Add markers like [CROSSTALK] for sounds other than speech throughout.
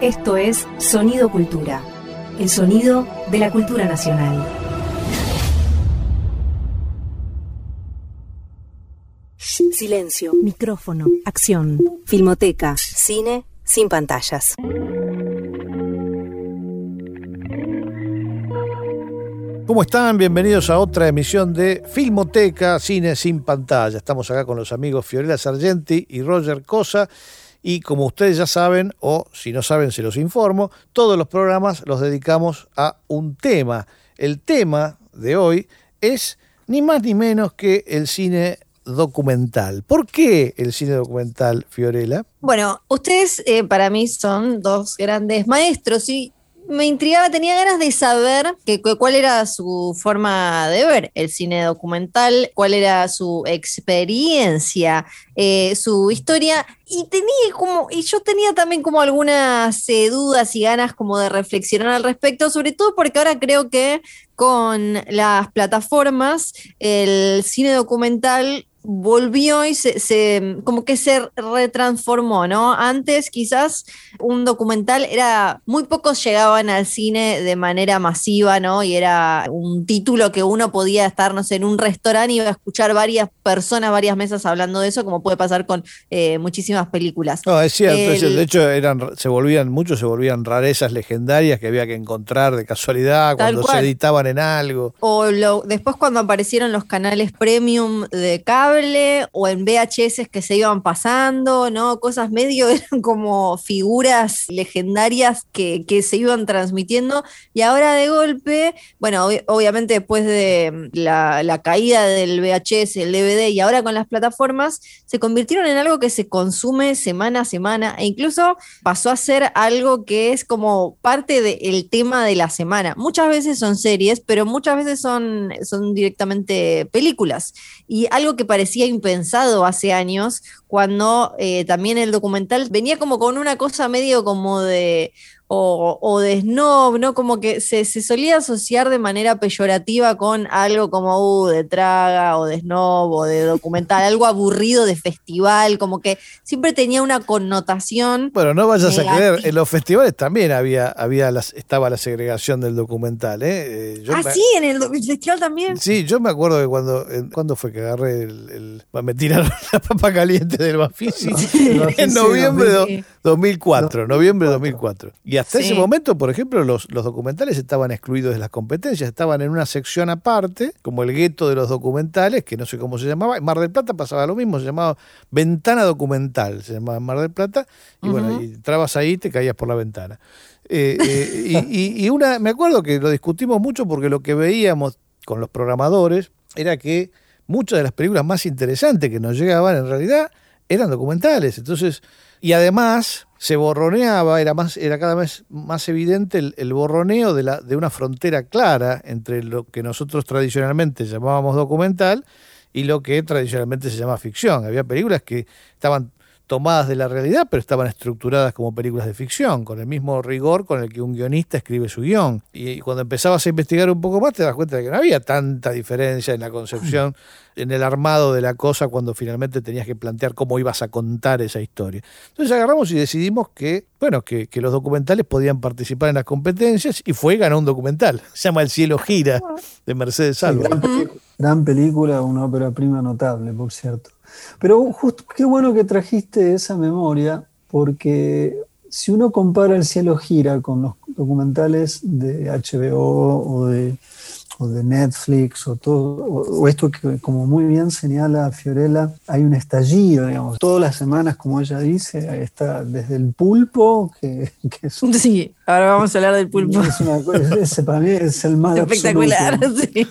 Esto es Sonido Cultura, el sonido de la cultura nacional. Silencio, micrófono, acción, filmoteca, cine sin pantallas. ¿Cómo están? Bienvenidos a otra emisión de Filmoteca Cine sin pantalla. Estamos acá con los amigos Fiorella Sargenti y Roger Cosa. Y como ustedes ya saben, o si no saben, se los informo, todos los programas los dedicamos a un tema. El tema de hoy es ni más ni menos que el cine documental. ¿Por qué el cine documental, Fiorella? Bueno, ustedes eh, para mí son dos grandes maestros y me intrigaba, tenía ganas de saber que, cuál era su forma de ver el cine documental, cuál era su experiencia, eh, su historia, y tenía como, y yo tenía también como algunas eh, dudas y ganas como de reflexionar al respecto, sobre todo porque ahora creo que con las plataformas el cine documental volvió y se, como que se retransformó, ¿no? Antes quizás un documental era, muy pocos llegaban al cine de manera masiva, ¿no? Y era un título que uno podía estar, no sé, en un restaurante y iba a escuchar varias personas, varias mesas hablando de eso, como puede pasar con eh, muchísimas películas. No, es cierto, de hecho eran, se volvían, muchos se volvían rarezas legendarias que había que encontrar de casualidad cuando se editaban en algo. O después cuando aparecieron los canales premium de cable, o en VHS que se iban pasando, ¿no? Cosas medio [LAUGHS] eran como figuras legendarias que, se iban transmitiendo. Y ahora de golpe, bueno, obviamente después de mm, la, caída del VHS, el DVD y ahora con las plataformas, se convirtieron en algo que se consume semana a semana e incluso pasó a ser algo que es como parte del tema de la semana. Muchas veces son series, pero muchas veces son, son directamente películas. Y algo que parecía impensado hace años, cuando eh, también el documental venía como con una cosa medio como de o, de snob, ¿no? Como que se, solía asociar de manera peyorativa con algo como uh, de traga o de snob o de documental, algo aburrido de festival, como que siempre tenía una connotación. Bueno, no vayas a creer, en los festivales también había, había las, estaba la segregación del documental, ¿eh? eh ah, sí, en el, festival también. Sí, yo me acuerdo que cuando, ¿cuándo fue que agarré el, me tiraron [LAUGHS] la papa caliente del Bafisi? en noviembre de 2004, noviembre de 2004. Y hasta ese momento, por ejemplo, los, documentales estaban excluidos de las competencias, estaban en una sección aparte, como el gueto de los documentales, que no sé cómo se llamaba. En Mar del Plata pasaba lo mismo, se llamaba Ventana Documental, se llamaba Mar del Plata, y bueno, y entrabas ahí y te caías por la ventana. Eh, eh, [LAUGHS] y, y una, me acuerdo que lo discutimos mucho porque lo que veíamos con los programadores era que muchas de las películas más interesantes que nos llegaban en realidad eran documentales. Entonces, y además se borroneaba, era, más, era cada vez más evidente el, borroneo de, la, de una frontera clara entre lo que nosotros tradicionalmente llamábamos documental y lo que tradicionalmente se llama ficción. Había películas que estaban tomadas de la realidad, pero estaban estructuradas como películas de ficción, con el mismo rigor con el que un guionista escribe su guion. Y cuando empezabas a investigar un poco más, te das cuenta de que no había tanta diferencia en la concepción, [LAUGHS] en el armado de la cosa, cuando finalmente tenías que plantear cómo ibas a contar esa historia. Entonces agarramos y decidimos que, bueno, que, los documentales podían participar en las competencias, y fue ganó un documental. Se llama El cielo gira, de Mercedes Salvo. gran película, una ópera prima notable, por cierto. Pero justo, qué bueno que trajiste esa memoria, porque si uno compara El cielo gira con los documentales de HBO o de, de Netflix o todo, o, esto que como muy bien señala Fiorella, hay un estallido, digamos, todas las semanas, como ella dice, está desde el pulpo, que, es Sí, ahora vamos a hablar del pulpo. ese para mí es el más espectacular, sí.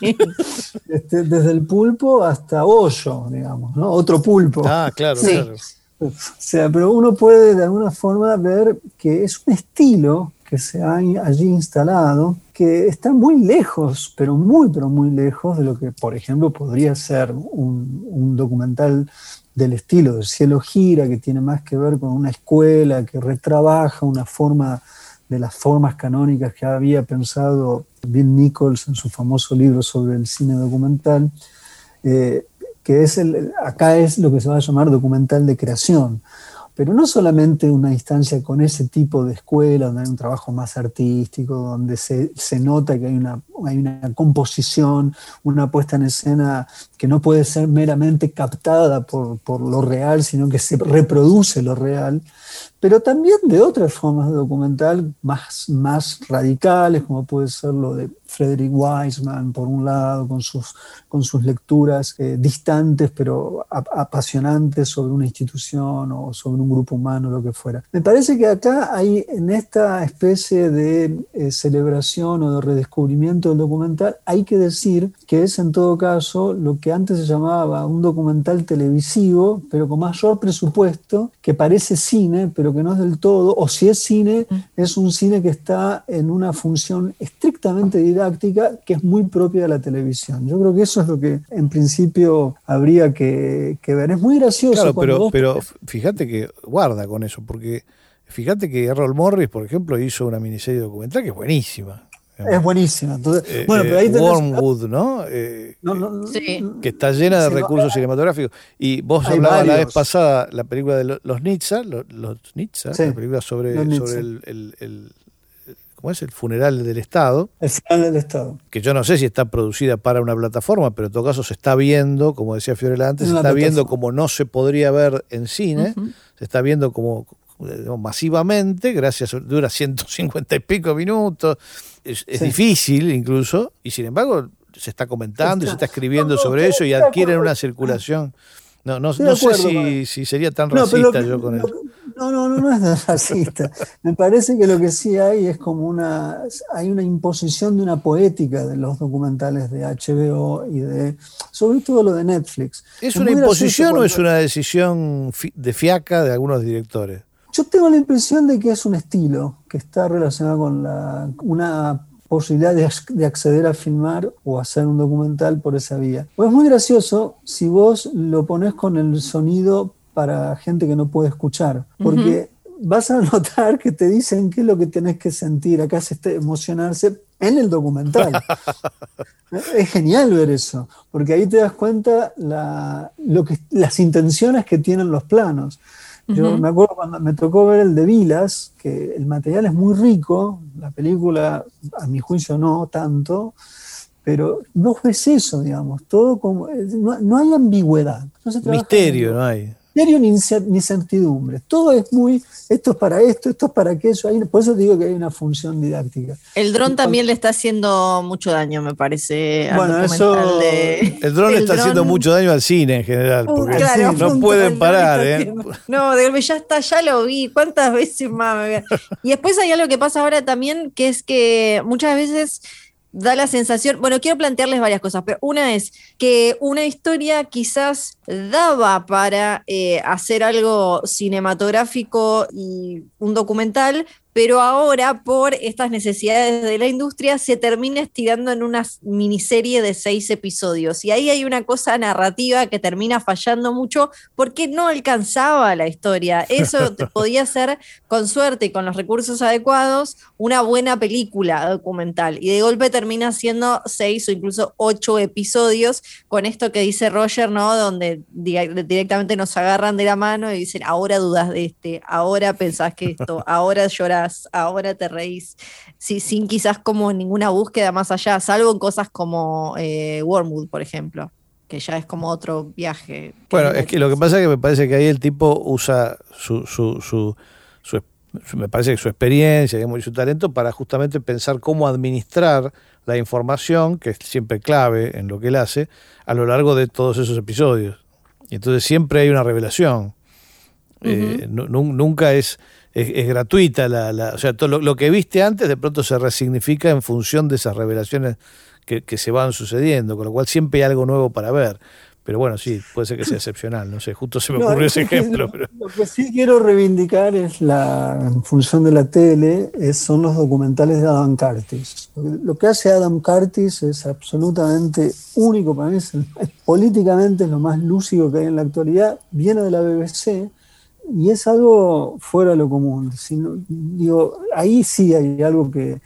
Este, desde el pulpo hasta hoyo, digamos, ¿no? Otro pulpo. Ah, claro, claro. O sea, pero uno puede de alguna forma ver que es un estilo que se ha allí instalado que está muy lejos, pero muy, pero muy lejos de lo que, por ejemplo, podría ser un, documental del estilo del cielo gira, que tiene más que ver con una escuela que retrabaja una forma de las formas canónicas que había pensado Bill Nichols en su famoso libro sobre el cine documental, eh, que es el, acá es lo que se va a llamar documental de creación. Pero no solamente una instancia con ese tipo de escuela, donde hay un trabajo más artístico, donde se, nota que hay una, hay una composición, una puesta en escena que no puede ser meramente captada por, por lo real, sino que se reproduce lo real, pero también de otras formas de documental más, más radicales, como puede ser lo de Frederick Wiseman, por un lado, con sus, con sus lecturas eh, distantes pero apasionantes sobre una institución o sobre un grupo humano, lo que fuera. Me parece que acá hay, en esta especie de eh, celebración o de redescubrimiento del documental, hay que decir que es en todo caso lo que antes se llamaba un documental televisivo, pero con mayor presupuesto, que parece cine, pero que no es del todo, o si es cine, mm. es un cine que está en una función estrictamente didáctica que es muy propia de la televisión. Yo creo que eso es lo que en principio habría que, ver. Es muy gracioso. Claro, pero, pero fíjate que guarda con eso, porque fíjate que Errol Morris, por ejemplo, hizo una miniserie documental que es buenísima. Es buenísima. Entonces, eh, bueno, pero ahí eh, Wormwood, ¿no? Eh, que está llena de recursos cinematográficos. Y vos hablabas la vez pasada la película de los Nitsa, los, los Nitsa, la película sobre, sobre el, ¿cómo es? El funeral del Estado. El funeral del Estado. Que yo no sé si está producida para una plataforma, pero en todo caso se está viendo, como decía Fiorella antes, se está viendo como no se podría ver en cine, se está viendo como masivamente, gracias, dura 150 y pico minutos, es, difícil incluso, y sin embargo se está comentando y se está escribiendo sobre eso y adquieren una circulación. No, no, no sé si, sería tan racista yo con eso. No, no, no, no es [LAUGHS] racista. Me parece que lo que sí hay es como una, hay una imposición de una poética de los documentales de HBO y de, sobre todo lo de Netflix. ¿Es, una imposición o es una decisión de fiaca de algunos directores? Yo tengo la impresión de que es un estilo que está relacionado con la, una posibilidad de, acceder a filmar o hacer un documental por esa vía. Pues es muy gracioso si vos lo pones con el sonido para gente que no puede escuchar, porque vas a notar que te dicen qué es lo que tenés que sentir, acá se está emocionarse en el documental. [LAUGHS] es genial ver eso, porque ahí te das cuenta lo que, las intenciones que tienen los planos. Yo me acuerdo cuando me tocó ver el de Vilas, que el material es muy rico, la película a mi juicio no tanto, pero no es eso, digamos, todo como, no, hay ambigüedad. Misterio, no hay ni, ni certidumbre. Todo es muy, esto es para esto, esto es para aquello. por eso digo que hay una función didáctica. El dron también le está haciendo mucho daño, me parece. Bueno, eso. [LAUGHS] El dron le está haciendo mucho daño al cine en general, porque no pueden parar. ¿eh? No, ya está, ya lo vi. ¿Cuántas veces más? [LAUGHS] Y después hay algo que pasa ahora también, que es que muchas veces da la sensación, bueno, quiero plantearles varias cosas, pero una es que una historia quizás daba para eh, hacer algo cinematográfico y un documental, pero ahora por estas necesidades de la industria se termina estirando en una miniserie de seis episodios. Y ahí hay una cosa narrativa que termina fallando mucho porque no alcanzaba la historia. Eso [LAUGHS] podía ser, con suerte y con los recursos adecuados, una buena película documental. Y de golpe termina siendo seis o incluso ocho episodios con esto que dice Roger, ¿no? Donde directamente nos agarran de la mano y dicen, ahora dudas de este, ahora pensás que esto, ahora llorás ahora te reís, sin quizás como ninguna búsqueda más allá, salvo en cosas como eh, Wormwood, por ejemplo, que ya es como otro viaje. Bueno, es que lo que pasa es que me parece que ahí el tipo usa su, su, su, me parece que su experiencia y su talento para justamente pensar cómo administrar la información, que es siempre clave en lo que él hace, a lo largo de todos esos episodios. Y entonces siempre hay una revelación. Eh, nunca es es, gratuita. La, o sea, todo lo, que viste antes de pronto se resignifica en función de esas revelaciones que, se van sucediendo, con lo cual siempre hay algo nuevo para ver. Pero bueno, sí, puede ser que sea excepcional, no sé, justo se me ocurrió ese ejemplo. Lo que sí quiero reivindicar es la función de la tele, es, son los documentales de Adam Curtis. Lo que hace Adam Curtis es absolutamente único para mí, es, políticamente es lo más lúcido que hay en la actualidad, viene de la BBC, y es algo fuera de lo común. digo, ahí sí hay algo que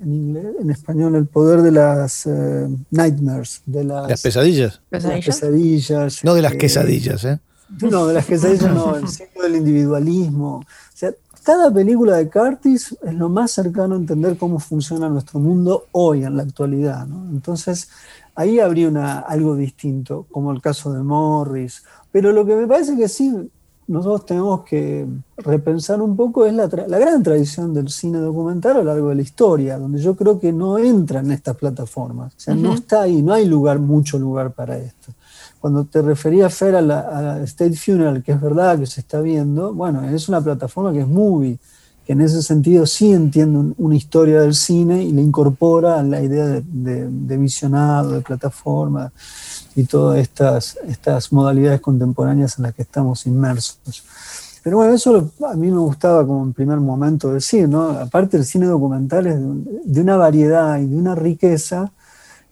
en, inglés, en español, el poder de las eh, nightmares, de las, las pesadillas. pesadillas. pesadillas no de las quesadillas, ¿eh? No, de las quesadillas no, el signo del individualismo. O sea, cada película de Curtis es lo más cercano a entender cómo funciona nuestro mundo hoy, en la actualidad. ¿no? Entonces, ahí habría una, algo distinto, como el caso de Morris. Pero lo que me parece que sí nosotros tenemos que repensar un poco es la, la, gran tradición del cine documental a lo largo de la historia, donde yo creo que no entra en estas plataformas. O sea, no está ahí, no hay lugar, mucho lugar para esto. Cuando te refería, Fer, a la, State Funeral, que es verdad que se está viendo, bueno, es una plataforma que es movie, que en ese sentido sí entiende una historia del cine y le incorpora la idea de, de visionado, de plataforma y todas estas, estas modalidades contemporáneas en las que estamos inmersos. Pero bueno, eso a mí me gustaba como en primer momento decir, ¿no? Aparte el cine documental es de una variedad y de una riqueza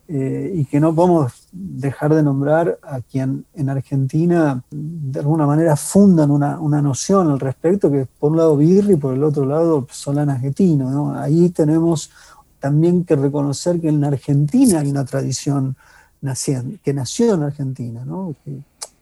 eh, y que no podemos dejar de nombrar a quien en Argentina de alguna manera fundan una, una noción al respecto, que por un lado Birri y por el otro lado Solana Getino. ¿no? Ahí tenemos también que reconocer que en Argentina hay una tradición que nació en Argentina, ¿no? que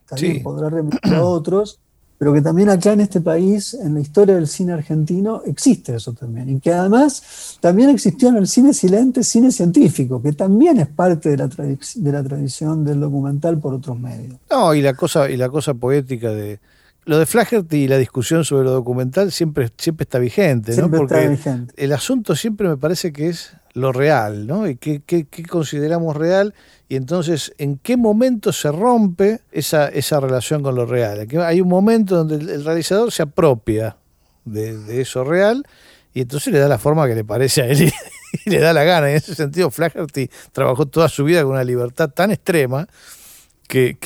también podrá remitir a otros, pero que también acá en este país, en la historia del cine argentino, existe eso también. Y que además también existió en el cine silente, cine científico, que también es parte de la, de la tradición del documental por otros medios. No, y la cosa, y la cosa poética de, lo de Flaherty y la discusión sobre lo documental siempre, siempre está vigente, ¿no? Porque el asunto siempre me parece que es lo real, ¿no? Y qué, consideramos real y entonces en qué momento se rompe esa, esa relación con lo real. Hay un momento donde el, realizador se apropia de, eso real y entonces le da la forma que le parece a él [LAUGHS] y, le da la gana. En ese sentido, Flaherty trabajó toda su vida con una libertad tan extrema que,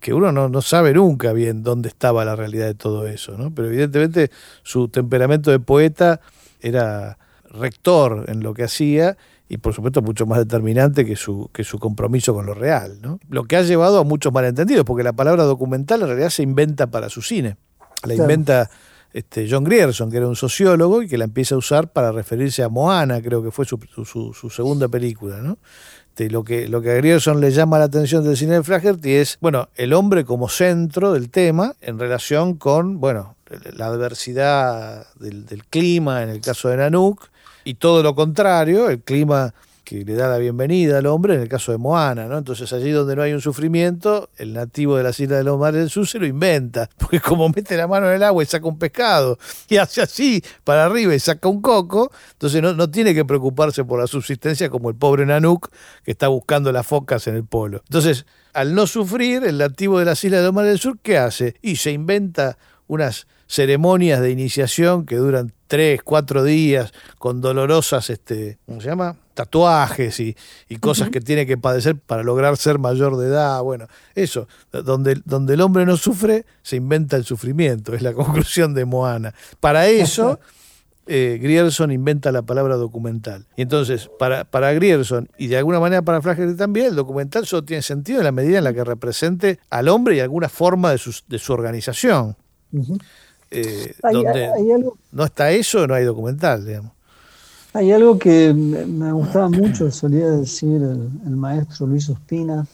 que, uno no, no, sabe nunca bien dónde estaba la realidad de todo eso, ¿no? Pero evidentemente su temperamento de poeta era rector en lo que hacía y por supuesto mucho más determinante que su, que su compromiso con lo real. ¿no? Lo que ha llevado a muchos malentendidos, porque la palabra documental en realidad se inventa para su cine. La inventa este, John Grierson, que era un sociólogo y que la empieza a usar para referirse a Moana, creo que fue su, su, segunda película. ¿no? Este, lo, que, lo que a Grierson le llama la atención del cine de Flaherty es, bueno, el hombre como centro del tema en relación con, bueno, la adversidad del, del clima en el caso de Nanook, y todo lo contrario, el clima que le da la bienvenida al hombre en el caso de Moana, ¿no? Entonces allí donde no hay un sufrimiento, el nativo de la isla de los mares del sur se lo inventa, [LAUGHS] porque como mete la mano en el agua y saca un pescado, y hace así para arriba y saca un coco, entonces no, no tiene que preocuparse por la subsistencia como el pobre Nanook que está buscando las focas en el polo. Entonces, al no sufrir, el nativo de las islas de los mares del sur, ¿qué hace? Y se inventa unas ceremonias de iniciación que duran tres, cuatro días, con dolorosas, este, ¿cómo se llama? tatuajes y, cosas que tiene que padecer para lograr ser mayor de edad. Bueno, eso, donde, donde el hombre no sufre, se inventa el sufrimiento, es la [LAUGHS] conclusión de Moana. Para eso, eh, Grierson inventa la palabra documental. Y entonces, para, para Grierson y de alguna manera para Flaherty también, el documental solo tiene sentido en la medida en la que represente al hombre y alguna forma de su, de su organización. Eh, donde no está eso, no hay documental, digamos. Hay algo que me gustaba mucho, solía decir el, maestro Luis Ospina,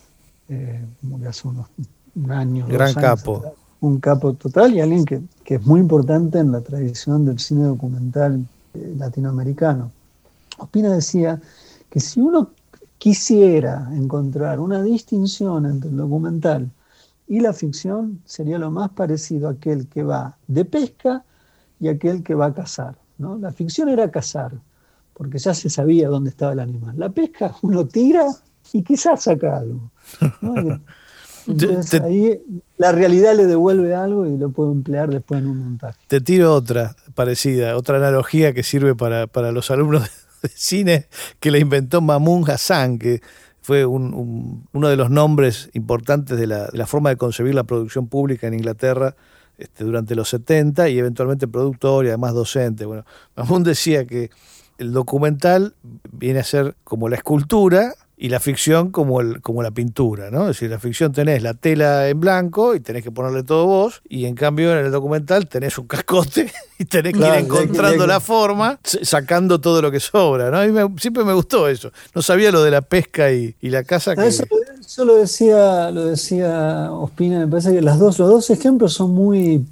eh, hace unos años. Gran capo. Un capo total y alguien que, es muy importante en la tradición del cine documental eh, latinoamericano. Ospina decía que si uno quisiera encontrar una distinción entre el documental y la ficción sería lo más parecido a aquel que va de pesca y aquel que va a cazar. ¿no? La ficción era cazar, porque ya se sabía dónde estaba el animal. La pesca [LAUGHS] uno tira y quizás saca algo. [LAUGHS] Entonces ahí la realidad le devuelve algo y lo puedo emplear después en un montaje. Te tiro otra parecida, otra analogía que sirve para, para los alumnos de cine que la inventó Mamun Hassan, que fue un, uno de los nombres importantes de la, forma de concebir la producción pública en Inglaterra este, durante los 70 y eventualmente productor y además docente. Bueno, Mahmoud decía que el documental viene a ser como la escultura y la ficción como, el, como la pintura, ¿no? Es decir, la ficción tenés la tela en blanco y tenés que ponerle todo vos, y en cambio en el documental tenés un cascote [LAUGHS] y tenés que ir encontrando la forma, sacando todo lo que sobra, ¿no? Mí siempre me gustó eso. No sabía lo de la pesca y, la casa. Que... Eso, lo decía, lo decía Ospina, me parece que las dos, los dos ejemplos son muy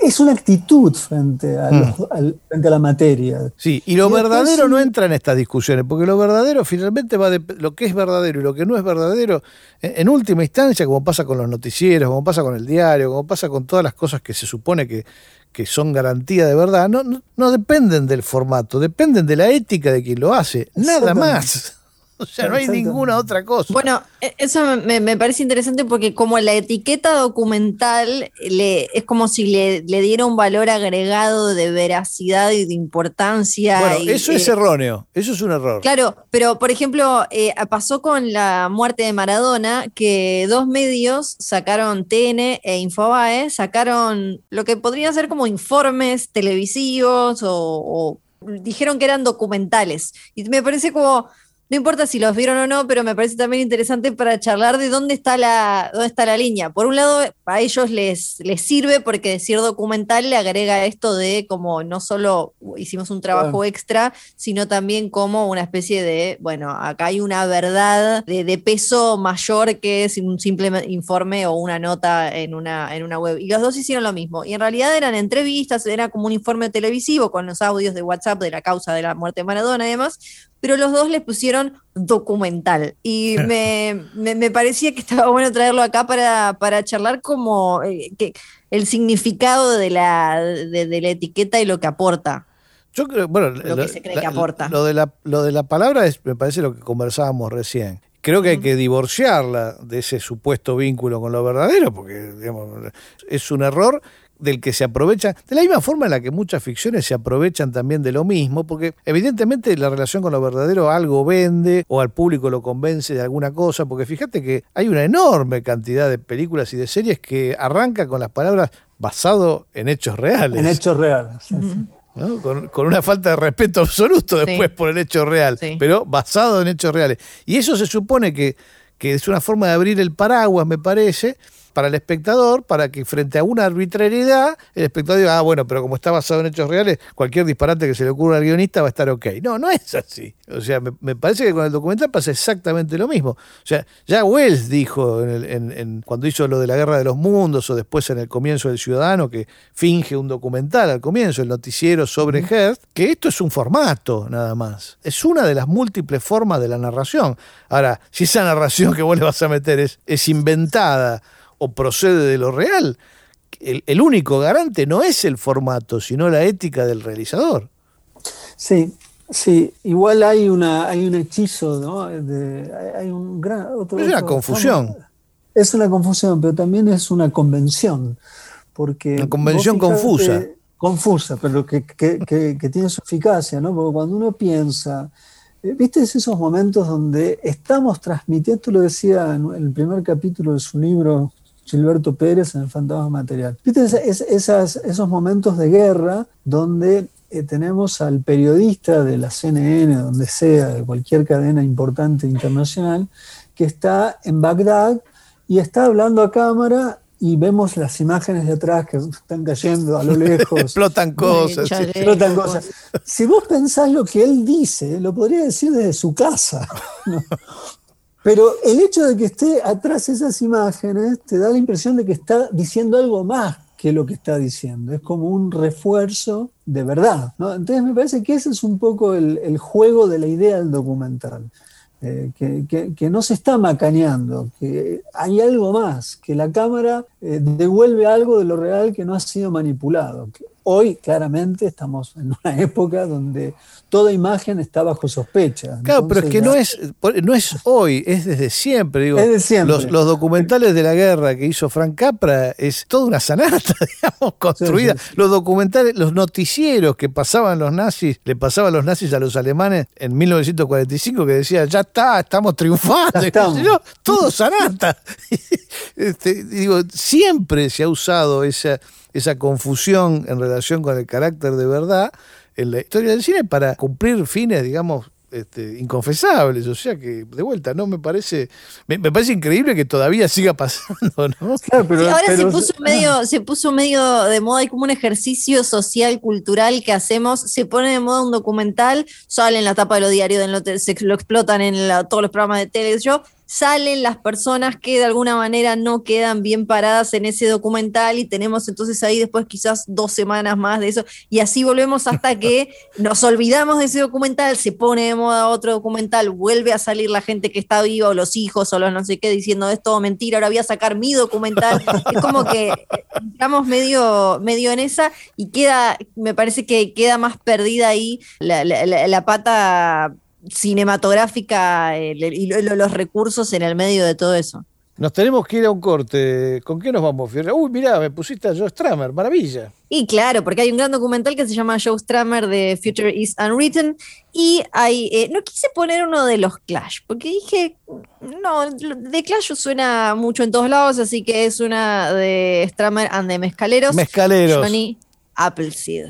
es una actitud frente a, mm. frente a la materia. Sí, y lo verdadero no entra en estas discusiones, porque lo verdadero finalmente va de lo que es verdadero y lo que no es verdadero, en, última instancia, como pasa con los noticieros, como pasa con el diario, como pasa con todas las cosas que se supone que, que son garantía de verdad, no, no dependen del formato, dependen de la ética de quien lo hace, nada más. [LAUGHS] O sea, no hay ninguna otra cosa. Bueno, e, eso me, parece interesante porque como la etiqueta documental le, es como si le, diera un valor agregado de veracidad y de importancia. Bueno, eso es erróneo, eso es un error. Claro, pero por ejemplo, eh, pasó con la muerte de Maradona que dos medios sacaron TN e Infobae, sacaron lo que podrían ser como informes televisivos o dijeron que eran documentales. Y me parece como no importa si los vieron o no, pero me parece también interesante para charlar de dónde está la, dónde está la línea. Por un lado, a ellos les, les sirve porque decir documental le agrega esto de como no solo hicimos un trabajo extra, sino también como una especie de, bueno, acá hay una verdad de, peso mayor que es un simple informe o una nota en una, en una web. Y los dos hicieron lo mismo. Y en realidad eran entrevistas, era como un informe televisivo con los audios de WhatsApp de la causa de la muerte de Maradona y demás, pero los dos le pusieron documental. Y [LAUGHS] me, me, parecía que estaba bueno traerlo acá para, para charlar como eh, que el significado de la, de, la etiqueta y lo que aporta. Yo creo, bueno, lo, que se cree que aporta. Lo de, la, lo de la palabra es, me parece lo que conversábamos recién. Creo que hay que divorciarla de ese supuesto vínculo con lo verdadero, porque digamos, es un error del que se aprovecha, de la misma forma en la que muchas ficciones se aprovechan también de lo mismo, porque evidentemente la relación con lo verdadero algo vende o al público lo convence de alguna cosa, porque fíjate que hay una enorme cantidad de películas y de series que arranca con las palabras basado en hechos reales. En hechos reales. Con, una falta de respeto absoluto después por el hecho real, pero basado en hechos reales. Y eso se supone que, que es una forma de abrir el paraguas, me parece, para el espectador, para que frente a una arbitrariedad, el espectador diga, ah, bueno, pero como está basado en hechos reales, cualquier disparate que se le ocurra al guionista va a estar ok. No, no es así. O sea, me, parece que con el documental pasa exactamente lo mismo. O sea, ya Wells dijo en cuando hizo lo de la Guerra de los Mundos o después en el comienzo del Ciudadano, que finge un documental al comienzo, el noticiero sobre Hearst, que esto es un formato nada más. Es una de las múltiples formas de la narración. Ahora, si esa narración que vos le vas a meter es, es inventada, o procede de lo real. El, único garante no es el formato, sino la ética del realizador. Sí, sí, igual hay una hay un hechizo, ¿no? hay un gran, es una confusión. Es una confusión, pero también es una convención. Porque una convención confusa. confusa, pero que, que, tiene su eficacia, ¿no? Porque cuando uno piensa, eh, ¿viste esos momentos donde estamos transmitiendo, lo decía en el primer capítulo de su libro Gilberto Pérez en El Fantasma Material. ¿Viste esas, esos momentos de guerra donde eh, tenemos al periodista de la CNN, donde sea, de cualquier cadena importante internacional, que está en Bagdad y está hablando a cámara y vemos las imágenes de atrás que están cayendo a lo [LAUGHS] lejos. explotan cosas. Explotan cosas. Si vos pensás lo que él dice, lo podría decir desde su casa. [LAUGHS] Pero el hecho de que esté atrás esas imágenes te da la impresión de que está diciendo algo más que lo que está diciendo. Es como un refuerzo de verdad. Entonces me parece que ese es un poco el, juego de la idea del documental. Eh, que, no se está macaneando, que hay algo más, que la cámara eh, devuelve algo de lo real que no ha sido manipulado. Hoy claramente estamos en una [LAUGHS] época donde toda imagen está bajo sospecha. Claro, pero es que no es, no es hoy, es desde siempre. Digo, es de siempre. Los, documentales de la guerra que hizo Frank Capra es toda una sanata, [LAUGHS] digamos, construida. Los documentales, los noticieros que pasaban los nazis, le pasaban los nazis a los alemanes en 1945 que decía, ya está, estamos triunfando. todo sanata. [LAUGHS] Este, digo, siempre se ha usado esa, esa confusión en relación con el carácter de verdad en la historia del cine para cumplir fines, digamos, este, inconfesables. O sea que, de vuelta, no me parece. Me, parece increíble que todavía siga pasando, ¿no? [LAUGHS] ahora se puso medio, se puso medio de moda, hay como un ejercicio social, cultural que hacemos. Se pone de moda un documental, sale en la tapa de los diarios, se lo explotan en todos los programas de tele. Yo salen las personas que de alguna manera no quedan bien paradas en ese documental y tenemos entonces ahí después quizás dos semanas más de eso y así volvemos hasta que [LAUGHS] nos olvidamos de ese documental, se pone de moda otro documental, vuelve a salir la gente que está viva o los hijos o los no sé qué diciendo es todo mentira, ahora voy a sacar mi documental. [LAUGHS] es como que estamos medio, medio en esa y queda, me parece que queda más perdida ahí la, la pata cinematográfica y los recursos en el medio de todo eso. Nos tenemos que ir a un corte. ¿Con qué nos vamos, Fiorella? Uy, mirá, me pusiste a Joe Stramer, maravilla. Y claro, porque hay un gran documental que se llama Joe Stramer de Future is Unwritten. Y hay, eh, no quise poner uno de los Clash, porque dije, no, de Clash suena mucho en todos lados, así que es una de Stramer and de Mezcaleros. Mezcaleros. Johnny Appleseed.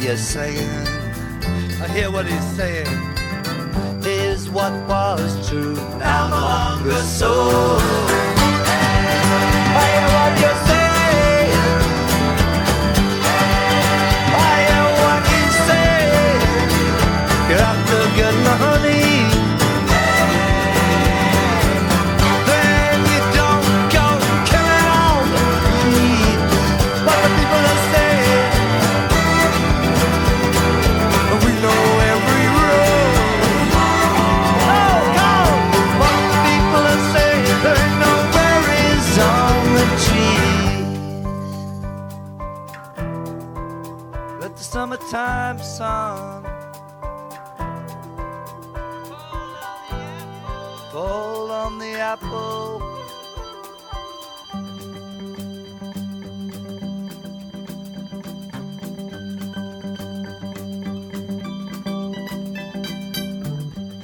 You're saying. I hear what he's saying. Is what was true now no longer so. I hear what you're saying. Sun. Fall on the apple.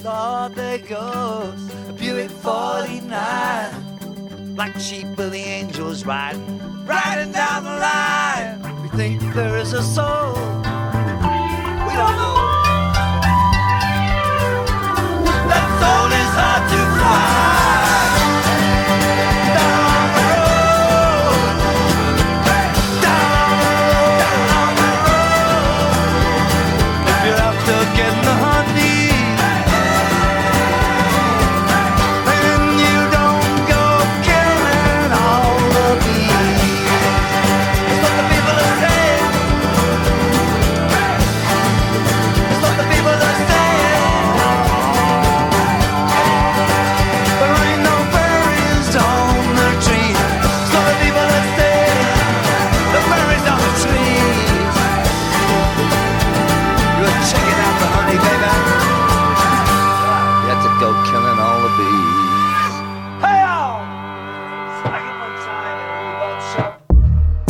Lord, there goes a Buick 49. Black sheep with the angels riding, riding down the line. We think there is a soul hard to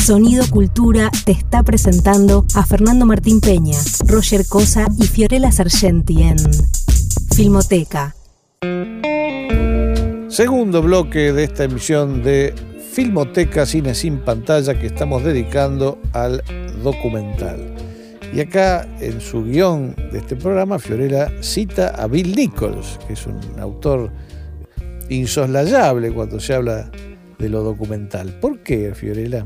Sonido Cultura te está presentando a Fernando Martín Peña, Roger Cosa y Fiorella Sargenti en Filmoteca. Segundo bloque de esta emisión de Filmoteca Cine sin pantalla que estamos dedicando al documental. Y acá en su guion de este programa, Fiorella cita a Bill Nichols, que es un autor insoslayable cuando se habla de lo documental. ¿Por qué, Fiorella?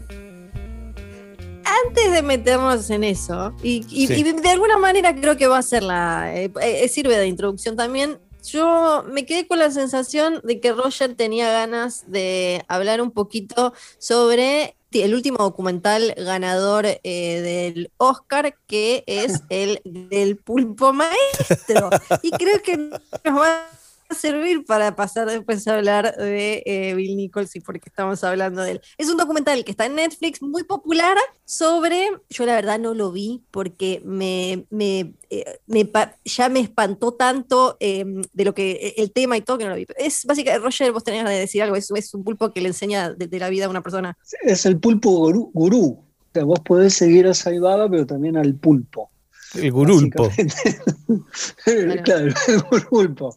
Antes de meternos en eso, y, de alguna manera creo que va a ser la. Eh, eh, sirve de introducción también. Yo me quedé con la sensación de que Roger tenía ganas de hablar un poquito sobre el último documental ganador eh, del Oscar, que es [LAUGHS] el del pulpo maestro. Y creo que nos va servir para pasar después a hablar de eh, Bill Nichols y por qué estamos hablando de él. Es un documental que está en Netflix muy popular sobre, yo la verdad no lo vi porque me, me, eh, ya me espantó tanto em, de lo que e, el tema y todo que no lo vi. Es básicamente, Roger, vos tenés que decir algo, es, es un pulpo que le enseña de, la vida a una persona. Es el pulpo gurú. vos podés seguir a Saibaba, pero también al pulpo. El gurulpo. [LAUGHS] claro, el gurulpo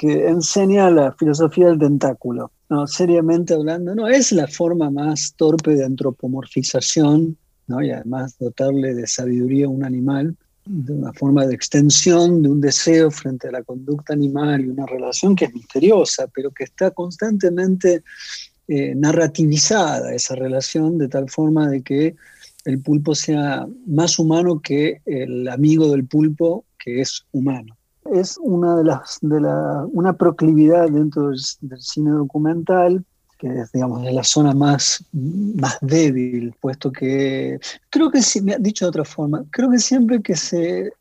que enseña la filosofía del tentáculo. No, seriamente hablando, no es la forma más torpe de antropomorfización, ¿no? y además dotarle de sabiduría a un animal, de una forma de extensión de un deseo frente a la conducta animal y una relación que es misteriosa, pero que está constantemente eh, narrativizada esa relación de tal forma de que el pulpo sea más humano que el amigo del pulpo que es humano es una de las de la, una proclividad dentro del, cine documental que es digamos de la zona más, más débil, puesto que creo que si dicho de otra forma, creo que siempre que se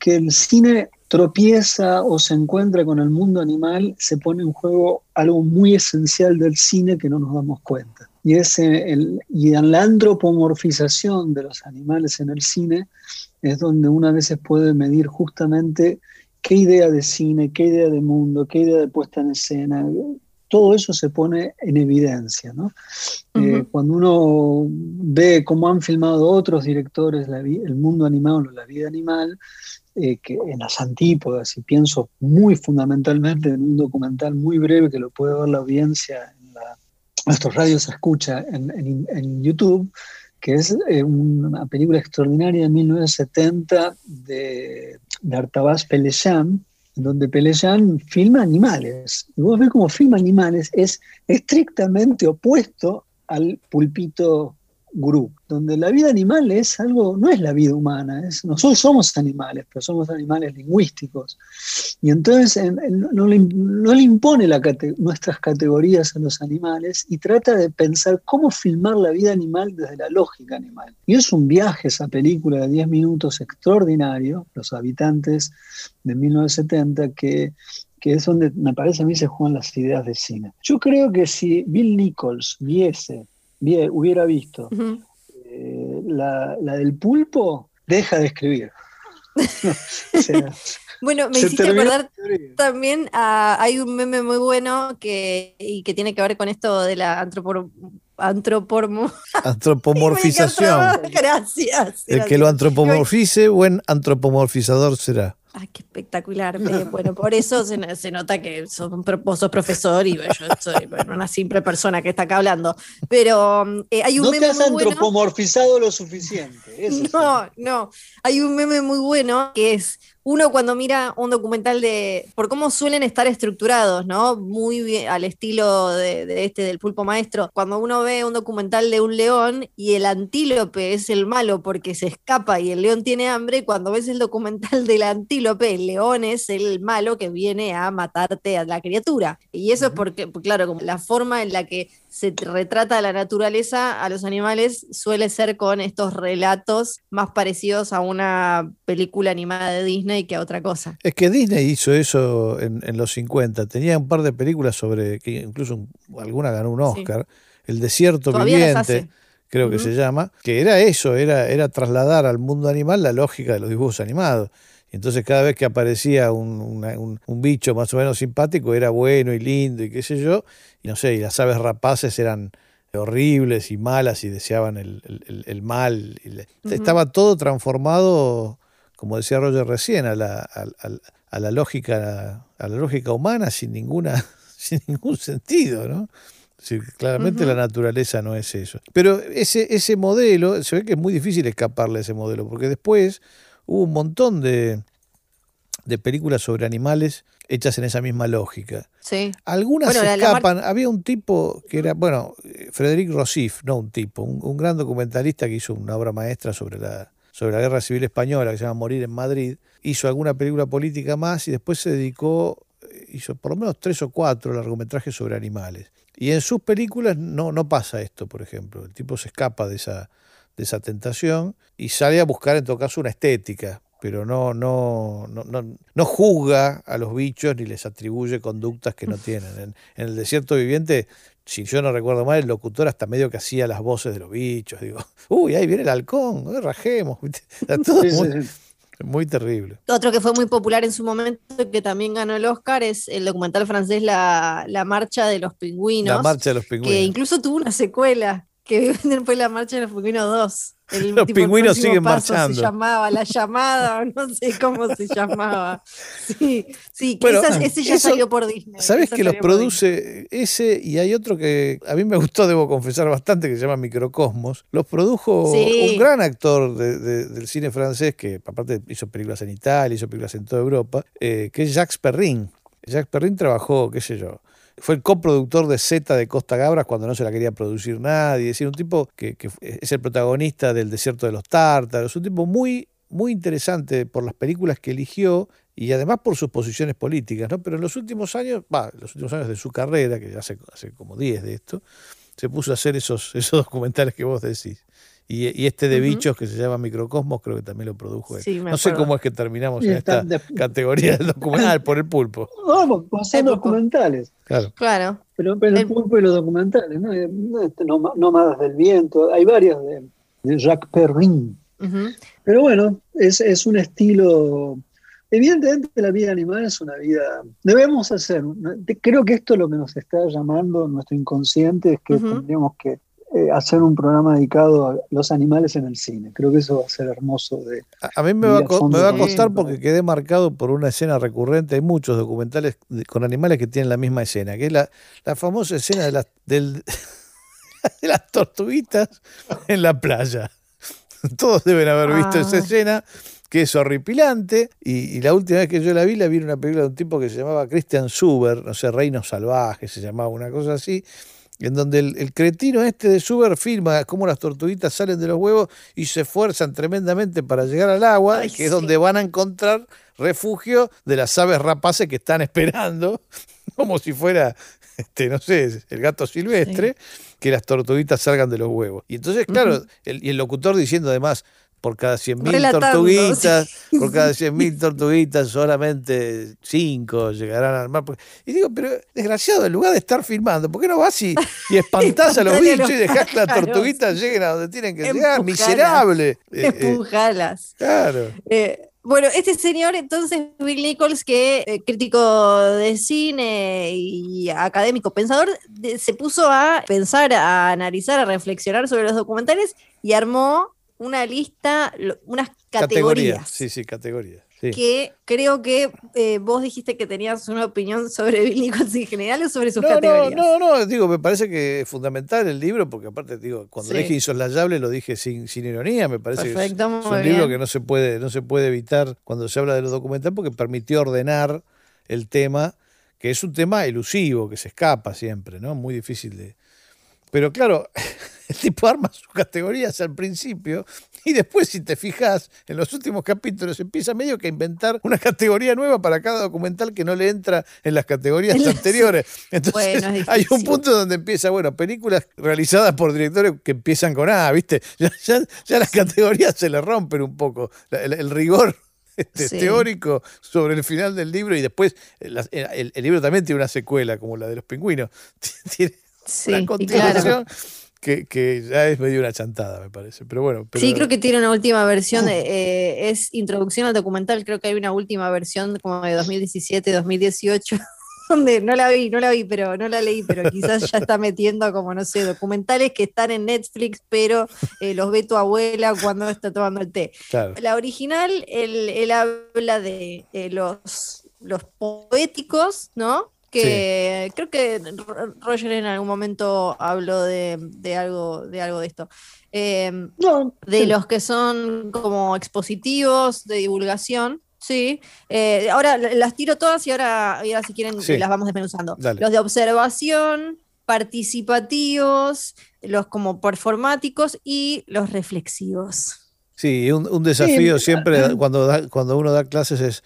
que el cine tropieza o se encuentra con el mundo animal, se pone en juego algo muy esencial del cine que no nos damos cuenta. Y, es el, y la antropomorfización de los animales en el cine es donde una veces puede medir justamente qué idea de cine, qué idea de mundo, qué idea de puesta en escena, todo eso se pone en evidencia. ¿no? Eh, cuando uno ve cómo han filmado otros directores el mundo animado, la vida animal, eh, que en las antípodas, y pienso muy fundamentalmente en un documental muy breve que lo puede ver la audiencia, en la, nuestros radios se escucha en YouTube, que es eh, una película extraordinaria de 1970 de, de Artabaz donde Pelechán filma animales. Y vos ves cómo filma animales, es estrictamente opuesto al pulpito gurú, donde la vida animal es algo, no es la vida humana, es, nosotros somos animales, pero somos animales lingüísticos. Y entonces no, le, impone nuestras categorías a los animales y trata de pensar cómo filmar la vida animal desde la lógica animal. Y es un viaje esa película de 10 minutos extraordinario, Los habitantes de 1970, que que es donde me parece a mí se juegan las ideas de cine. Yo creo que si Bill Nichols viese bien, hubiera visto eh, la, del pulpo, deja de escribir. [LAUGHS] [LAUGHS] bueno, me hiciste acordar también, hay un meme muy bueno que, y que tiene que ver con esto de la [LAUGHS] antropomorfización. Gracias. El que lo antropomorfice, buen antropomorfizador será. Ay, qué espectacular. [LAUGHS] Bueno, por eso se, nota que sos, vos sos profesor y yo soy una simple persona que está acá hablando. Pero eh, hay un no meme. te has antropomorfizado lo suficiente. [LAUGHS] no, no. Hay un meme muy bueno que es uno cuando mira un documental de, por cómo suelen estar estructurados, ¿no? Muy bien, al estilo de, este del pulpo maestro, cuando uno ve un documental de un león y el antílope es el malo porque se escapa y el león tiene hambre, cuando ves el documental del antílope, el león es el malo que viene a matarte a la criatura. Y eso es porque, claro, como la forma en la que se retrata la naturaleza a los animales suele ser con estos relatos más parecidos a una película animada de Disney que a otra cosa. Es que Disney hizo eso en, los 50. Tenía un par de películas sobre, que incluso alguna ganó un Oscar, El desierto viviente creo que se llama, que era eso, era, era trasladar al mundo animal la lógica de los dibujos animados. Entonces cada vez que aparecía un, un, bicho más o menos simpático era bueno y lindo y qué sé yo, y no sé, y las aves rapaces eran horribles y malas y deseaban el, mal. Estaba todo transformado, como decía Roger recién, a la, a, la lógica, a la lógica humana sin ninguna, [LAUGHS] sin ningún sentido, ¿no? claramente la naturaleza no es eso. Pero ese, ese modelo, se ve que es muy difícil escaparle a ese modelo, porque después hubo un montón de, de películas sobre animales hechas en esa misma lógica. Sí. Algunas se escapan. Había un tipo que era, bueno, Frederic Rossif, no un tipo, un, gran documentalista que hizo una obra maestra sobre la, sobre la Guerra Civil Española que se llama Morir en Madrid. Hizo alguna película política más y después se dedicó, hizo por lo menos tres o cuatro largometrajes sobre animales. Y en sus películas no, no pasa esto, por ejemplo. El tipo se escapa de esa, de esa tentación y sale a buscar en todo caso una estética pero no, no, no, no, juzga a los bichos ni les atribuye conductas que no tienen. En, el desierto viviente, si yo no recuerdo mal, el locutor hasta medio que hacía las voces de los bichos. Digo, [LAUGHS] uy, ahí viene el halcón, rajemos. [LAUGHS] Todo muy, terrible. Otro que fue muy popular en su momento, que también ganó el Oscar, es el documental francés La, la Marcha de los Pingüinos. La Marcha de los Pingüinos. Que incluso tuvo una secuela, que fue La Marcha de los Pingüinos 2 los pingüinos siguen marchando. Se llamaba la llamada, [LAUGHS] no sé cómo se llamaba. Sí, sí, ese ya salió por Disney. ¿Sabes que los produce ese y hay otro que a mí me gustó, debo confesar bastante, que se llama Microcosmos? Los produjo un gran actor del cine francés que aparte hizo películas en Italia, hizo películas en toda Europa, eh, que es Jacques Perrin. Jacques Perrin trabajó, qué sé yo, fue el coproductor de Z de Costa Gabras cuando no se la quería producir nadie. Es decir, un tipo que, es el protagonista del Desierto de los Tártaros. Un tipo muy, muy interesante por las películas que eligió y además por sus posiciones políticas. ¿no? Pero en los últimos años, va, los últimos años de su carrera, que ya hace, hace como 10 de esto, se puso a hacer esos, esos documentales que vos decís. Y, este de bichos que se llama Microcosmos creo que también lo produjo él. no sé cómo es que terminamos en esta categoría del documental por el pulpo. [LAUGHS] No, son documentales. Claro. claro. Pero, pero el, pulpo y los documentales, ¿no? Este, Nómadas del Viento, hay varios de, Jacques Perrin. Pero bueno, es, es un estilo Evidentemente la vida animal es una vida... Debemos hacer, creo que esto es lo que nos está llamando nuestro inconsciente, es que tendríamos que eh, hacer un programa dedicado a los animales en el cine. Creo que eso va a ser hermoso. De, a mí me va, a costar porque quedé marcado por una escena recurrente. Hay muchos documentales con animales que tienen la misma escena, que es la, famosa escena de, las [LAUGHS] de las tortuguitas en la playa. [LAUGHS] Todos deben haber visto esa ah. escena que es horripilante. Y, la última vez que yo la vi, la vi en una película de un tipo que se llamaba Christian Zuber, no sé, Reino Salvaje se llamaba, una cosa así en donde el, cretino este de Suber filma cómo las tortuguitas salen de los huevos y se esfuerzan tremendamente para llegar al agua, que es donde van a encontrar refugio de las aves rapaces que están esperando, [LAUGHS] como si fuera, este, no sé, el gato silvestre, que las tortuguitas salgan de los huevos. Y entonces, claro, y el locutor diciendo además, por cada 100.000 tortuguitas, por cada 100.000 tortuguitas solamente 5 llegarán al mar. Y digo, pero desgraciado, en lugar de estar filmando, ¿por qué no vas y, y [LAUGHS] espantás a los bichos y dejás que las tortuguitas lleguen a donde tienen que llegar? Miserable. Eh, eh, Empujalas. claro. Eh, bueno, este señor entonces, Bill Nichols, que crítico de cine y académico pensador, se puso a pensar, a analizar, a reflexionar sobre los documentales y armó una lista, unas categorías. Sí, sí, categorías. Que creo que eh, vos dijiste que tenías una opinión sobre Bill Nichols en general o sobre sus categorías. No, no, no, digo, me parece que es fundamental el libro, porque aparte, digo, cuando dije insoslayable lo dije sin, sin ironía, me parece que es, un libro que no se, puede, no se puede evitar cuando se habla de los documentales porque permitió ordenar el tema, que es un tema elusivo, que se escapa siempre, ¿no? Muy difícil de, pero claro, [LAUGHS] el [LAUGHS] tipo arma sus categorías al principio y después, si te fijas, en los últimos capítulos empieza medio que a inventar una categoría nueva para cada documental que no le entra en las categorías anteriores. [LAUGHS] Entonces, hay un punto donde empieza, bueno, películas realizadas por directores que empiezan con A, ¿viste? [LAUGHS] Ya, las categorías se le rompen un poco. El, rigor este, teórico sobre el final del libro y después el, el, libro también tiene una secuela como la de los pingüinos. Tiene, sí, continuación. Que, ya es medio una chantada, me parece. Pero bueno. Sí, creo que tiene una última versión, eh, es introducción al documental, creo que hay una última versión como de 2017, 2018. [LAUGHS] donde no la vi, no la vi, pero no la leí, pero quizás ya está metiendo como, no sé, documentales que están en Netflix, pero eh, los ve tu abuela cuando está tomando el té. La original, él, habla de eh, los, los poéticos, ¿no? Que creo que Roger en algún momento habló de, algo, de algo de esto. Em, de los que son como expositivos de divulgación. Sí, eh, ahora las tiro todas y ahora, si quieren las vamos desmenuzando. Los de observación, participativos, los como performáticos y los reflexivos. Sí, un, desafío siempre [LAUGHS] cuando, cuando uno da clases es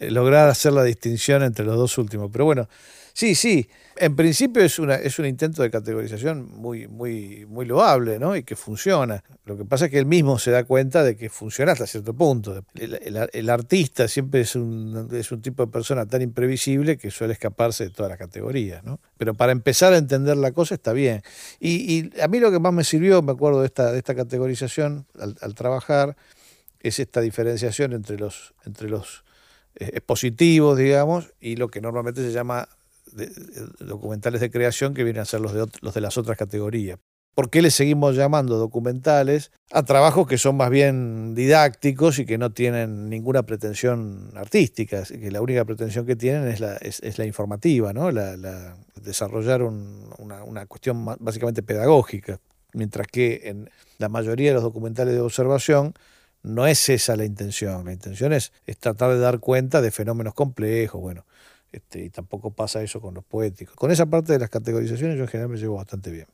lograr hacer la distinción entre los dos últimos. Pero bueno, sí, sí, en principio es, una, es un intento de categorización muy, muy, muy loable ¿no? y que funciona. Lo que pasa es que él mismo se da cuenta de que funciona hasta cierto punto. El, artista siempre es un, es un tipo de persona tan imprevisible que suele escaparse de todas las categorías. ¿no? Pero para empezar a entender la cosa está bien. Y, a mí lo que más me sirvió, me acuerdo de esta, de esta categorización al, al trabajar, es esta diferenciación entre los, entre los expositivos, digamos, y lo que normalmente se llama documentales de creación, que vienen a ser los de, los de las otras categorías. ¿Por qué le seguimos llamando documentales a trabajos que son más bien didácticos y que no tienen ninguna pretensión artística? Que la única pretensión que tienen es la, informativa, ¿no? La, desarrollar una, una, cuestión básicamente pedagógica. Mientras que en la mayoría de los documentales de observación no es esa la intención. La intención es, tratar de dar cuenta de fenómenos complejos, bueno, este, y tampoco pasa eso con los poéticos. Con esa parte de las categorizaciones yo en general me llevo bastante bien.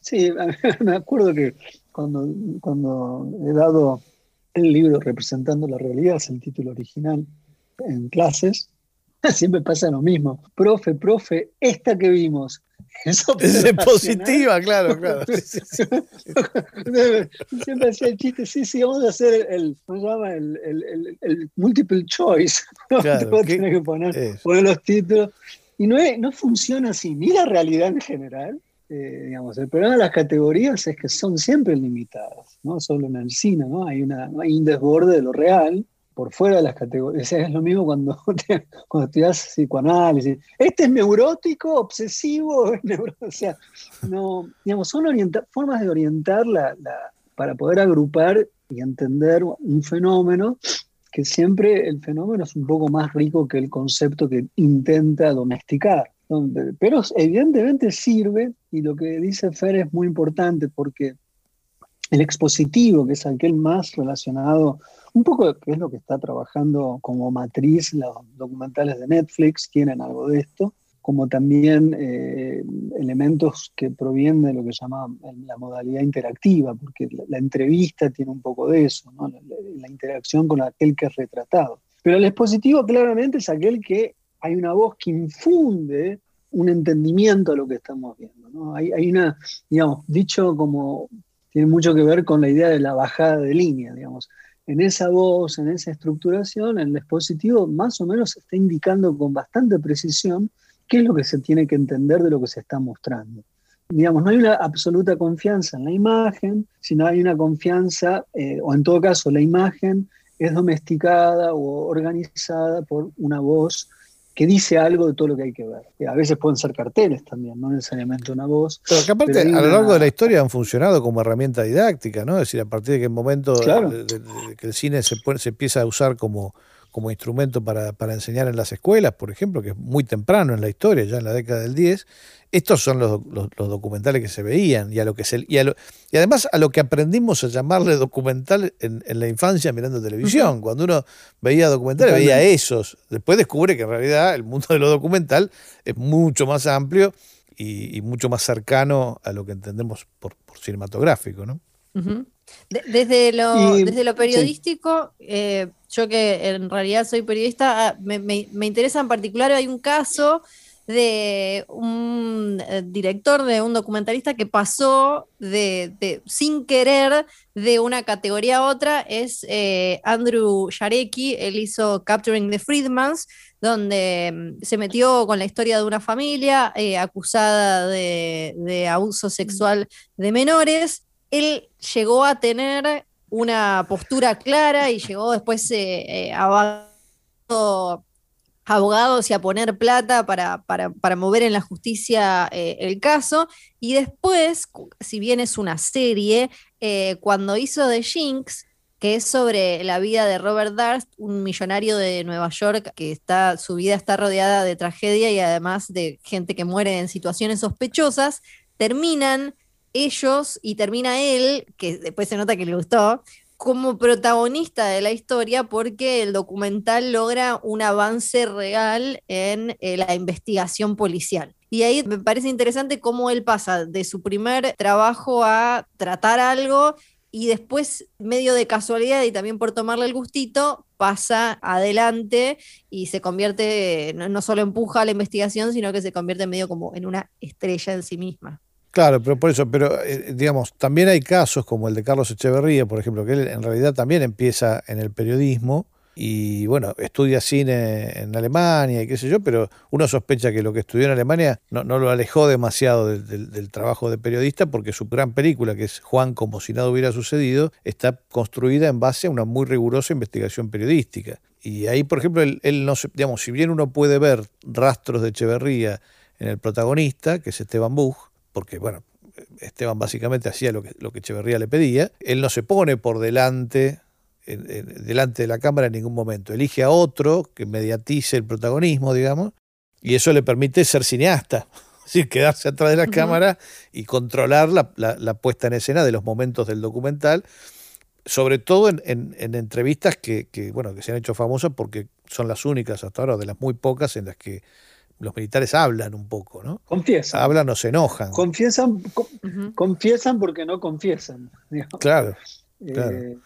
Sí, [LAUGHS] me acuerdo que cuando, cuando he dado el libro Representando la Realidad, es el título original, en clases, [LAUGHS] siempre pasa lo mismo. Profe, profe, esta que vimos, [LAUGHS] es positiva, claro, [LAUGHS] claro. [LAUGHS] Siempre hacía el chiste, sí, sí, vamos a hacer el, ¿cómo se llama? El, el, multiple choice. Claro, que poner, poner, los títulos. Y no, no funciona así, ni la realidad en general. Eh, digamos, el problema de las categorías es que son siempre limitadas, no solo en el cine, ¿no? Hay, una, hay un desborde de lo real por fuera de las categorías. Es lo mismo cuando, [LAUGHS] cuando estudias psicoanálisis. Este es neurótico, obsesivo, [LAUGHS] o sea, no, digamos, son formas de orientar la, para poder agrupar y entender un fenómeno que siempre el fenómeno es un poco más rico que el concepto que intenta domesticar. Pero evidentemente sirve, y lo que dice Fer es muy importante porque el expositivo, que es aquel más relacionado un poco que es lo que está trabajando como matriz los documentales de Netflix, tienen algo de esto, como también eh, elementos que provienen de lo que llama la modalidad interactiva, porque la, entrevista tiene un poco de eso, la, interacción con aquel que es retratado. Pero el expositivo claramente es aquel que hay una voz que infunde un entendimiento a lo que estamos viendo. ¿no? Hay, hay, una, digamos, dicho como, tiene mucho que ver con la idea de la bajada de línea, digamos en esa voz, en esa estructuración, el dispositivo más o menos está indicando con bastante precisión qué es lo que se tiene que entender de lo que se está mostrando. Digamos, no hay una absoluta confianza en la imagen, sino hay una confianza, eh, o en todo caso la imagen es domesticada o organizada por una voz que dice algo de todo lo que hay que ver. a veces pueden ser carteles también, no necesariamente una voz. Pero que aparte, a lo largo de la historia han funcionado como herramienta didáctica, ¿no? Es decir, a partir de qué momento que el cine se, se empieza a usar como, como instrumento para, para, enseñar en las escuelas, por ejemplo, que es muy temprano en la historia, ya en la década del 10, estos son los, los, documentales que se veían y a lo que se y, y, además a lo que aprendimos a llamarle documental en, en la infancia mirando televisión. Cuando uno veía documentales, veía esos. Después descubre que en realidad el mundo de lo documental es mucho más amplio y, mucho más cercano a lo que entendemos por, por cinematográfico, ¿no? Desde, lo, desde lo periodístico, eh, yo que en realidad soy periodista, ah, me, me, me interesa en particular, hay un caso de un eh, director, de un documentalista que pasó de, sin querer de una categoría a otra, es eh, Andrew Jarecki, él hizo Capturing the Freedmans, donde mm, se metió con la historia de una familia eh, acusada de, abuso sexual de menores. Él llegó a tener una postura clara y llegó después a abogados y a poner plata para, para, mover en la justicia eh, el caso. Y después, si bien es una serie, eh, cuando hizo The Jinx, que es sobre la vida de Robert Darst, un millonario de Nueva York que está, su vida está rodeada de tragedia y además de gente que muere en situaciones sospechosas, terminan ellos y termina él, que después se nota que le gustó, como protagonista de la historia porque el documental logra un avance real en eh, la investigación policial. Y ahí me parece interesante cómo él pasa de su primer trabajo a tratar algo y después, medio de casualidad y también por tomarle el gustito, pasa adelante y se convierte, no, solo empuja a la investigación, sino que se convierte medio como en una estrella en sí misma. Claro, pero por eso, pero eh, digamos, también hay casos como el de Carlos Echeverría, por ejemplo, que él en realidad también empieza en el periodismo y bueno, estudia cine en Alemania y qué sé yo, pero uno sospecha que lo que estudió en Alemania no, lo alejó demasiado del, trabajo de periodista porque su gran película, que es Juan como si nada hubiera sucedido, está construida en base a una muy rigurosa investigación periodística. Y ahí, por ejemplo, él, no digamos, si bien uno puede ver rastros de Echeverría en el protagonista, que es Esteban Buch, porque bueno, Esteban básicamente hacía lo que, lo que Echeverría le pedía, él no se pone por delante delante de la cámara en ningún momento. Elige a otro que mediatice el protagonismo, digamos, y eso le permite ser cineasta. [LAUGHS] Es decir, quedarse atrás de la cámara y controlar la, puesta en escena de los momentos del documental, sobre todo en, entrevistas que, bueno, que se han hecho famosas porque son las únicas hasta ahora, de las muy pocas en las que los militares hablan un poco, ¿no? Confiesan. Hablan o se enojan. Confiesan, confiesan porque no confiesan. [LAUGHS] Claro. claro. Eh,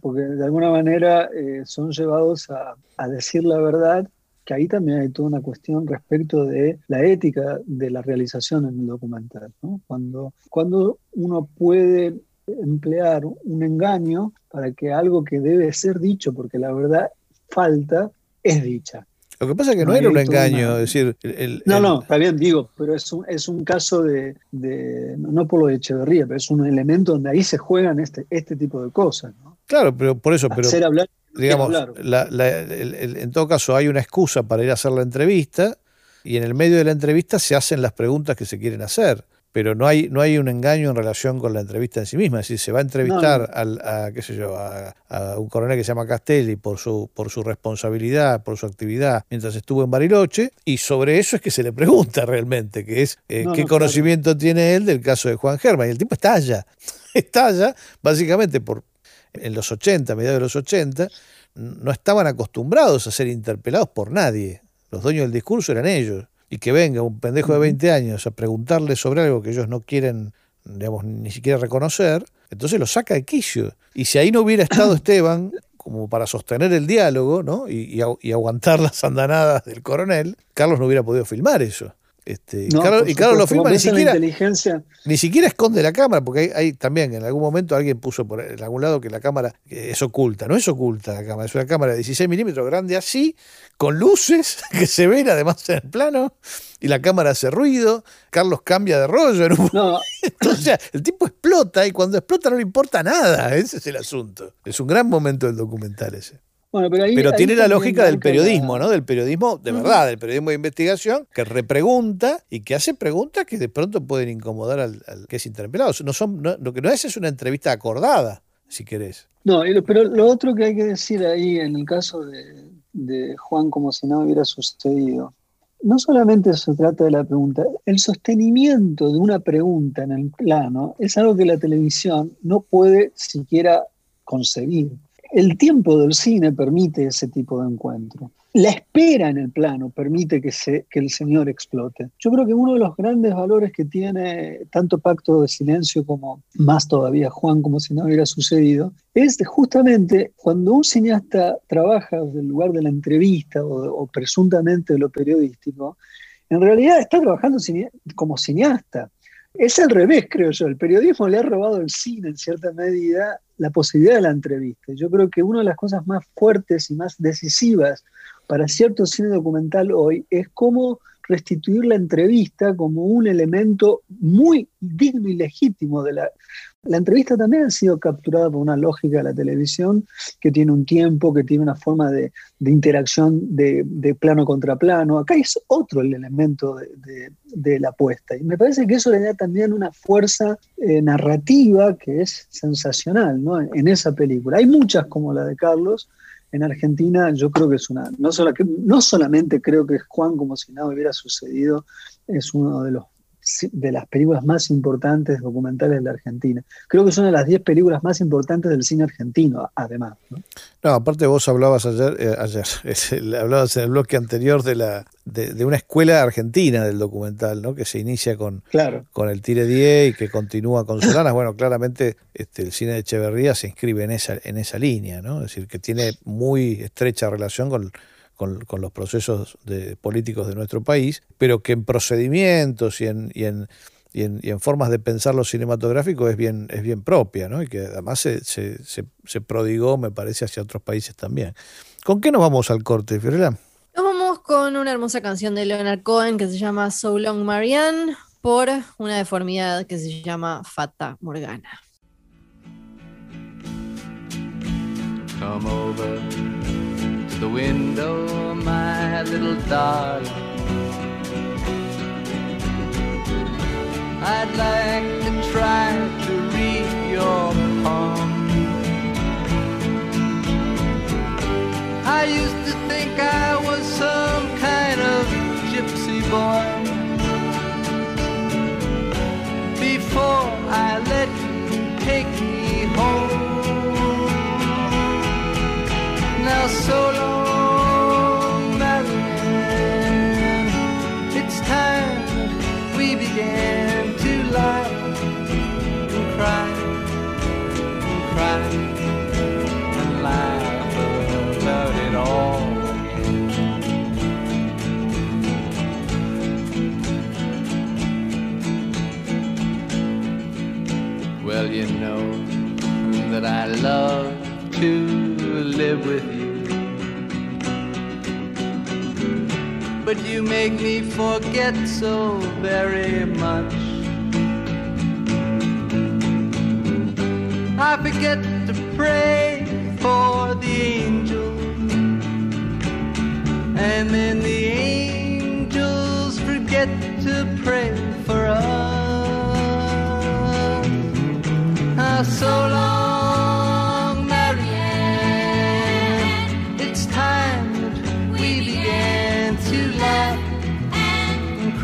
porque de alguna manera eh, son llevados a, decir la verdad, que ahí también hay toda una cuestión respecto de la ética de la realización en el documental. Cuando, cuando uno puede emplear un engaño para que algo que debe ser dicho, porque la verdad falta, es dicha. Lo que pasa es que no, era un engaño, decir... no, no, está bien, digo, pero es un, es un caso de, no por lo de Echeverría, pero es un elemento donde ahí se juegan este, este tipo de cosas. ¿no? Claro, pero por eso, pero digamos, en todo caso hay una excusa para ir a hacer la entrevista y en el medio de la entrevista se hacen las preguntas que se quieren hacer, pero no hay no hay un engaño en relación con la entrevista en sí misma, es decir, se va a entrevistar Al, a qué sé yo, a, un coronel que se llama Castelli por su por su responsabilidad, por su actividad mientras estuvo en Bariloche y sobre eso es que se le pregunta [LAUGHS] realmente, que es eh, qué conocimiento tiene él del caso de Juan Germán y el tipo estalla, [LAUGHS] estalla básicamente por en los 80, mediados de los 80, no estaban acostumbrados a ser interpelados por nadie. Los dueños del discurso eran ellos. Y que venga un pendejo de 20 años a preguntarle sobre algo que ellos no quieren, digamos, ni siquiera reconocer, entonces lo saca de quicio. Y si ahí no hubiera [COUGHS] estado Esteban, como para sostener el diálogo ¿no? y, y aguantar las andanadas del coronel, Carlos no hubiera podido filmar eso. Este, y, claro, lo filma ni siquiera, ni siquiera esconde la cámara, porque hay, también en algún momento alguien puso por en algún lado que la cámara es oculta. No es oculta la cámara, es una cámara de 16 milímetros grande así, con luces [LAUGHS] que se ven además en el plano, y la cámara hace ruido. Carlos cambia de rollo. En un [LAUGHS] o sea, el tipo explota y cuando explota no le importa nada. Ese es el asunto. Es un gran momento del documental ese pero, tiene la lógica del periodismo, ¿no? Del periodismo de verdad, del periodismo de investigación, que repregunta y que hace preguntas que de pronto pueden incomodar al, que es interpelado. No son, lo que no es es una entrevista acordada, si querés. No, pero lo otro que hay que decir ahí en el caso de, de Juan como si nada hubiera sucedido, no solamente se trata de la pregunta, el sostenimiento de una pregunta en el plano es algo que la televisión no puede siquiera concebir. El tiempo del cine permite ese tipo de encuentro. La espera en el plano permite que, el señor explote. Yo creo que uno de los grandes valores que tiene tanto Pacto de Silencio como más todavía Juan, como si no hubiera sucedido, es justamente cuando un cineasta trabaja desde el lugar de la entrevista o, o presuntamente de lo periodístico, en realidad está trabajando como cineasta. Es al revés, creo yo. El periodismo le ha robado el cine en cierta medida la posibilidad de la entrevista. Yo creo que una de las cosas más fuertes y más decisivas para cierto cine documental hoy es cómo restituir la entrevista como un elemento muy digno y legítimo de la... Entrevista también ha sido capturada por una lógica de la televisión que tiene un tiempo, que tiene una forma de, interacción de, plano contra plano. Acá es otro el elemento de, la apuesta. Y me parece que eso le da también una fuerza eh, narrativa que es sensacional ¿no? en esa película. Hay muchas como la de Carlos, en Argentina yo creo que es una, no, no solamente creo que Juan como si nada hubiera sucedido, es uno de los de las películas más importantes documentales de la Argentina. Creo que una de las 10 películas más importantes del cine argentino, además. No, aparte vos hablabas ayer, eh, ayer [LAUGHS] hablabas en el bloque anterior de, la, de, una escuela argentina del documental, ¿no? que se inicia con, con el Tire 10 y que continúa con Solanas. Bueno, claramente este, el cine de Echeverría se inscribe en esa, en esa línea, ¿no? es decir, que tiene muy estrecha relación con con, los procesos de, políticos de nuestro país, pero que en procedimientos y en, y en, y en, formas de pensar lo cinematográfico es bien, es bien propia, ¿no? y que además se, se, se, prodigó, me parece, hacia otros países también. ¿Con qué nos vamos al corte, Fiorella? Nos vamos con una hermosa canción de Leonard Cohen que se llama So Long Marianne por una deformidad que se llama Fata Morgana. Come over. The window, my little darling. I'd like to try to read your palm. I used to think I was some kind of gypsy boy. Before I let you take me home. Now so long, Marianne. It's time we began to laugh and cry and cry and laugh about it all. Well, you know that I love to live with you. but you make me forget so very much. I forget to pray for the angels, and then the angels forget to pray for us. Ah, so long.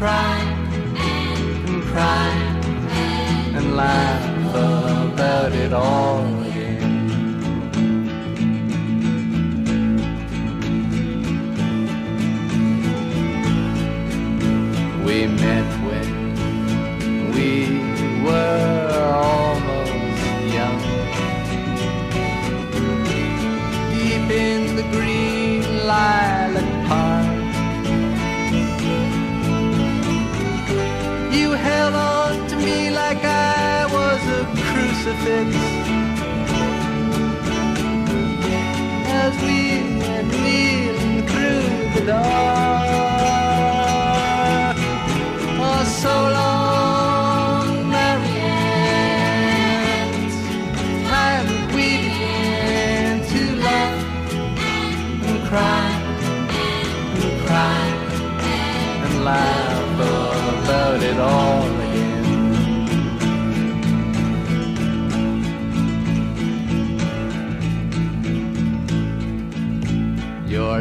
Cry and cry and laugh about it all again. We met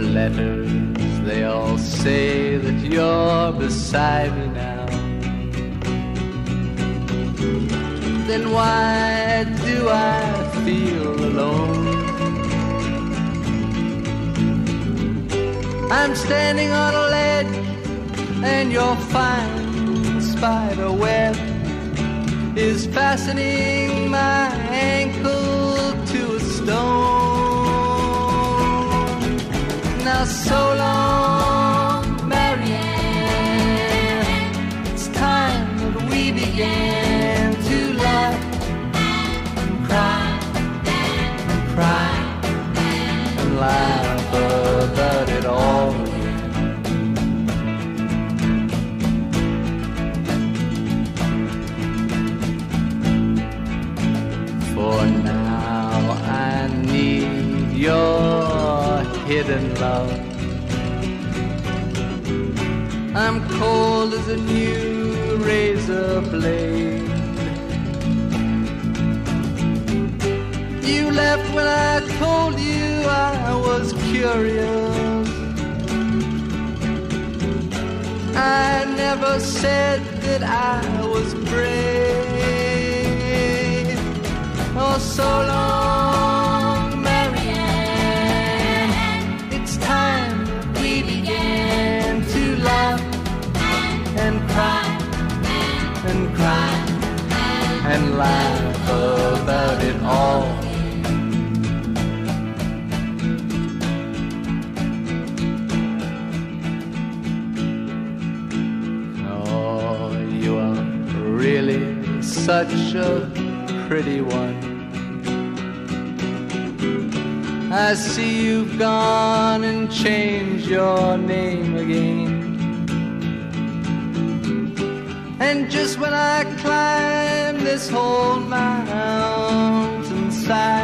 letters, they all say that you're beside me now. Then why do I feel alone? I'm standing on a ledge and your fine spider web is fastening my so long, Marianne. It's time that we began to laugh and cry and cry and laugh I'm cold as a new razor blade. You left when I told you I was curious. I never said that I was brave. Oh, so long, and laugh about it all. Oh, you are really such a pretty one. I see you've gone and changed your name again. And just when I climb this whole mountainside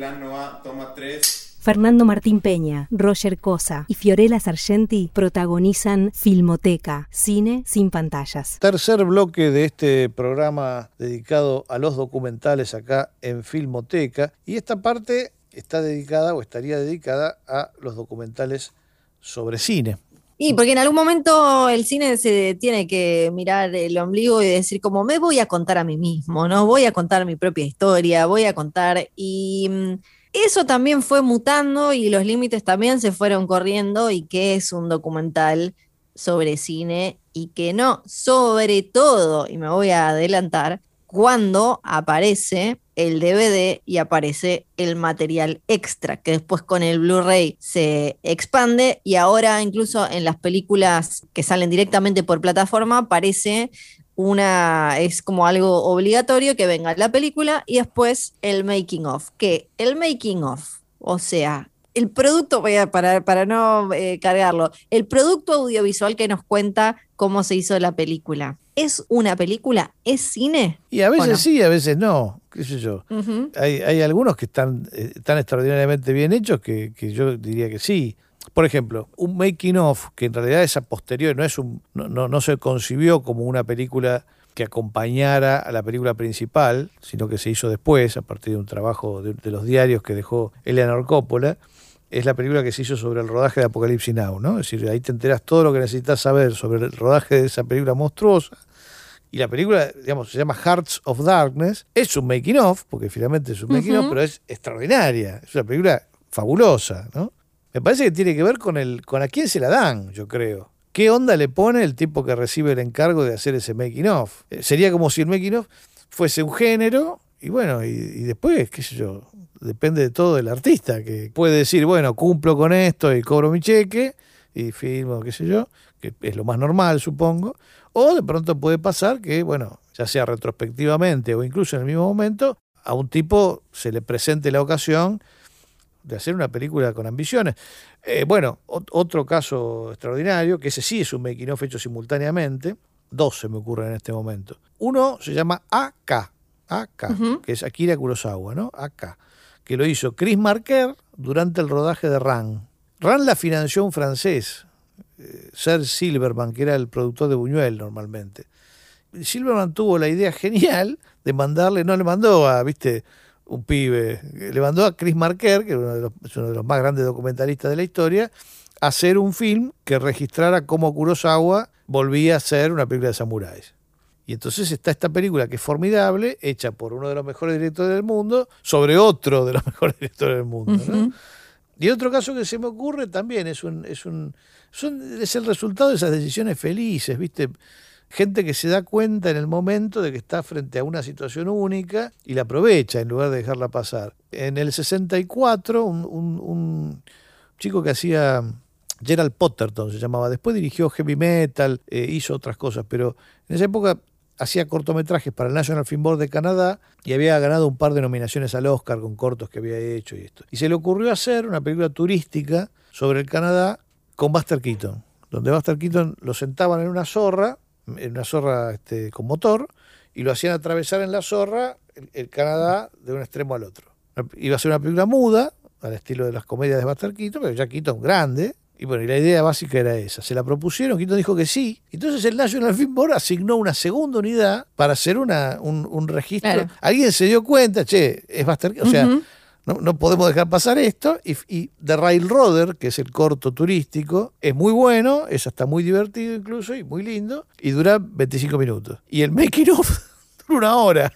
25, plano A, toma 3. Fernando Martín Peña, Roger Cosa y Fiorella Sargenti protagonizan Filmoteca, cine sin pantallas. Tercer bloque de este programa dedicado a los documentales acá en Filmoteca. Y esta parte está dedicada o estaría dedicada a los documentales sobre cine. Y porque en algún momento el cine se tiene que mirar el ombligo y decir como me voy a contar a mí mismo, ¿no? Voy a contar mi propia historia, voy a contar y mm, eso también fue mutando y los límites también se fueron corriendo y qué es un documental sobre cine y que no, sobre todo, y me voy a adelantar, cuando aparece el DVD y aparece el material extra, que después con el Blu-ray se expande y ahora incluso en las películas que salen directamente por plataforma aparece una, es como algo obligatorio que venga la película y después el making of, que el making of, o sea, el producto, voy a parar para no eh, cargarlo, el producto audiovisual que nos cuenta cómo se hizo la película. ¿Es una película? ¿Es cine? Y a ¿O veces no? sí, a veces no, qué sé yo. Hay, hay algunos que están eh, tan extraordinariamente bien hechos que, que yo diría que sí. Por ejemplo, un making of, que en realidad es a posteriori, no, es un, no, no, no se concibió como una película que acompañara a la película principal, sino que se hizo después, a partir de un trabajo de, de los diarios que dejó Eleanor Coppola, es la película que se hizo sobre el rodaje de Apocalipsis Now, ¿no? Es decir, ahí te enteras todo lo que necesitas saber sobre el rodaje de esa película monstruosa. Y la película, digamos, se llama Hearts of Darkness. Es un making of, porque finalmente es un making of, Ujú. pero es extraordinaria. Es una película fabulosa, ¿no? Me parece que tiene que ver con el con a quién se la dan, yo creo. ¿Qué onda le pone el tipo que recibe el encargo de hacer ese making of? Eh, sería como si el making of fuese un género y bueno, y, y después, qué sé yo, depende de todo del artista, que puede decir, bueno, cumplo con esto y cobro mi cheque y firmo, qué sé yo, que es lo más normal, supongo. O de pronto puede pasar que, bueno, ya sea retrospectivamente o incluso en el mismo momento, a un tipo se le presente la ocasión de hacer una película con ambiciones. Eh, bueno, ot- otro caso extraordinario, que ese sí es un making of hecho simultáneamente, dos se me ocurren en este momento. Uno se llama AK, AK, Ujú. que es Akira Kurosawa, ¿no? AK, que lo hizo Chris Marker durante el rodaje de Ran. Ran la financió un francés, eh, Sir Silverman, que era el productor de Buñuel normalmente. Silverman tuvo la idea [LAUGHS] genial de mandarle, no le mandó a, viste, un pibe, le mandó a Chris Marker, que es uno de los, uno de los más grandes documentalistas de la historia, a hacer un film que registrara cómo Kurosawa volvía a ser una película de samuráis. Y entonces está esta película que es formidable, hecha por uno de los mejores directores del mundo, sobre otro de los [LAUGHS] mejores directores del mundo. Y otro caso que se me ocurre también es un, es un, son, es el resultado de esas decisiones felices, ¿viste? gente que se da cuenta en el momento de que está frente a una situación única y la aprovecha en lugar de dejarla pasar. En el 64, un, un chico que hacía Gerald Potterton se llamaba. Después dirigió heavy metal, eh, hizo otras cosas, pero en esa época hacía cortometrajes para el National Film Board de Canadá y había ganado un par de nominaciones al Oscar con cortos que había hecho y esto. Y se le ocurrió hacer una película turística sobre el Canadá con Buster Keaton, donde Buster Keaton lo sentaban en una zorra, en una zorra este, con motor, y lo hacían atravesar en la zorra el, el Canadá de un extremo al otro. Iba a ser una película muda, al estilo de las comedias de Buster Keaton, pero ya Keaton grande, y bueno, y la idea básica era esa. Se la propusieron, Quito dijo que sí. Entonces el National Film Board asignó una segunda unidad para hacer una, un, registro. Alguien se dio cuenta, che, es bastante. O sea, no, podemos dejar pasar esto. Y, y, The Railroader, que es el corto turístico, es muy bueno, es hasta muy divertido incluso y muy lindo. Y dura 25 minutos. Y el making of [LAUGHS] dura una hora.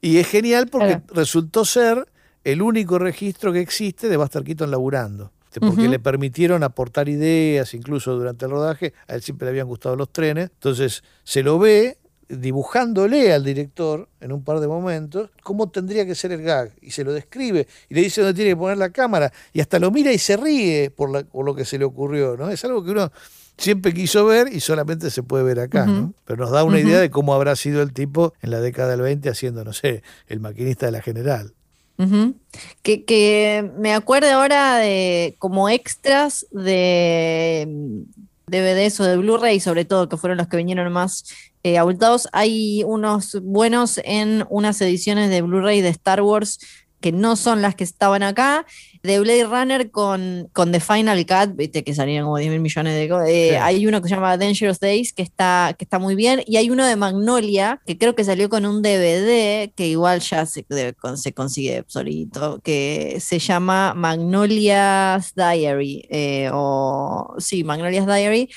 y es genial porque resultó ser el único registro que existe de Buster Keaton laburando. Este, porque le permitieron aportar ideas, incluso durante el rodaje, a él siempre le habían gustado los trenes, entonces se lo ve dibujándole al director en un par de momentos cómo tendría que ser el gag y se lo describe y le dice dónde tiene que poner la cámara y hasta lo mira y se ríe por, lo que se le ocurrió, ¿no? Es algo que uno siempre quiso ver y solamente se puede ver acá, ¿no? Pero nos da una idea de cómo habrá sido el tipo en la década del 20 haciendo, no sé, el maquinista de la general que, que, me acuerdo ahora de como extras de DVDs o de Blu-ray, sobre todo, que fueron los que vinieron más eh, abultados. Hay unos buenos en unas ediciones de Blu-ray de Star Wars que no son las que estaban acá, de Blade Runner con, con The Final Cut, viste que salían como 10 mil millones de cosas. Eh, hay uno que se llama Dangerous Days, que está, que está muy bien, y hay uno de Magnolia, que creo que salió con un DVD, que igual ya se, se consigue solito, que se llama Magnolia's Diary, eh, o sí, Magnolia's Diary.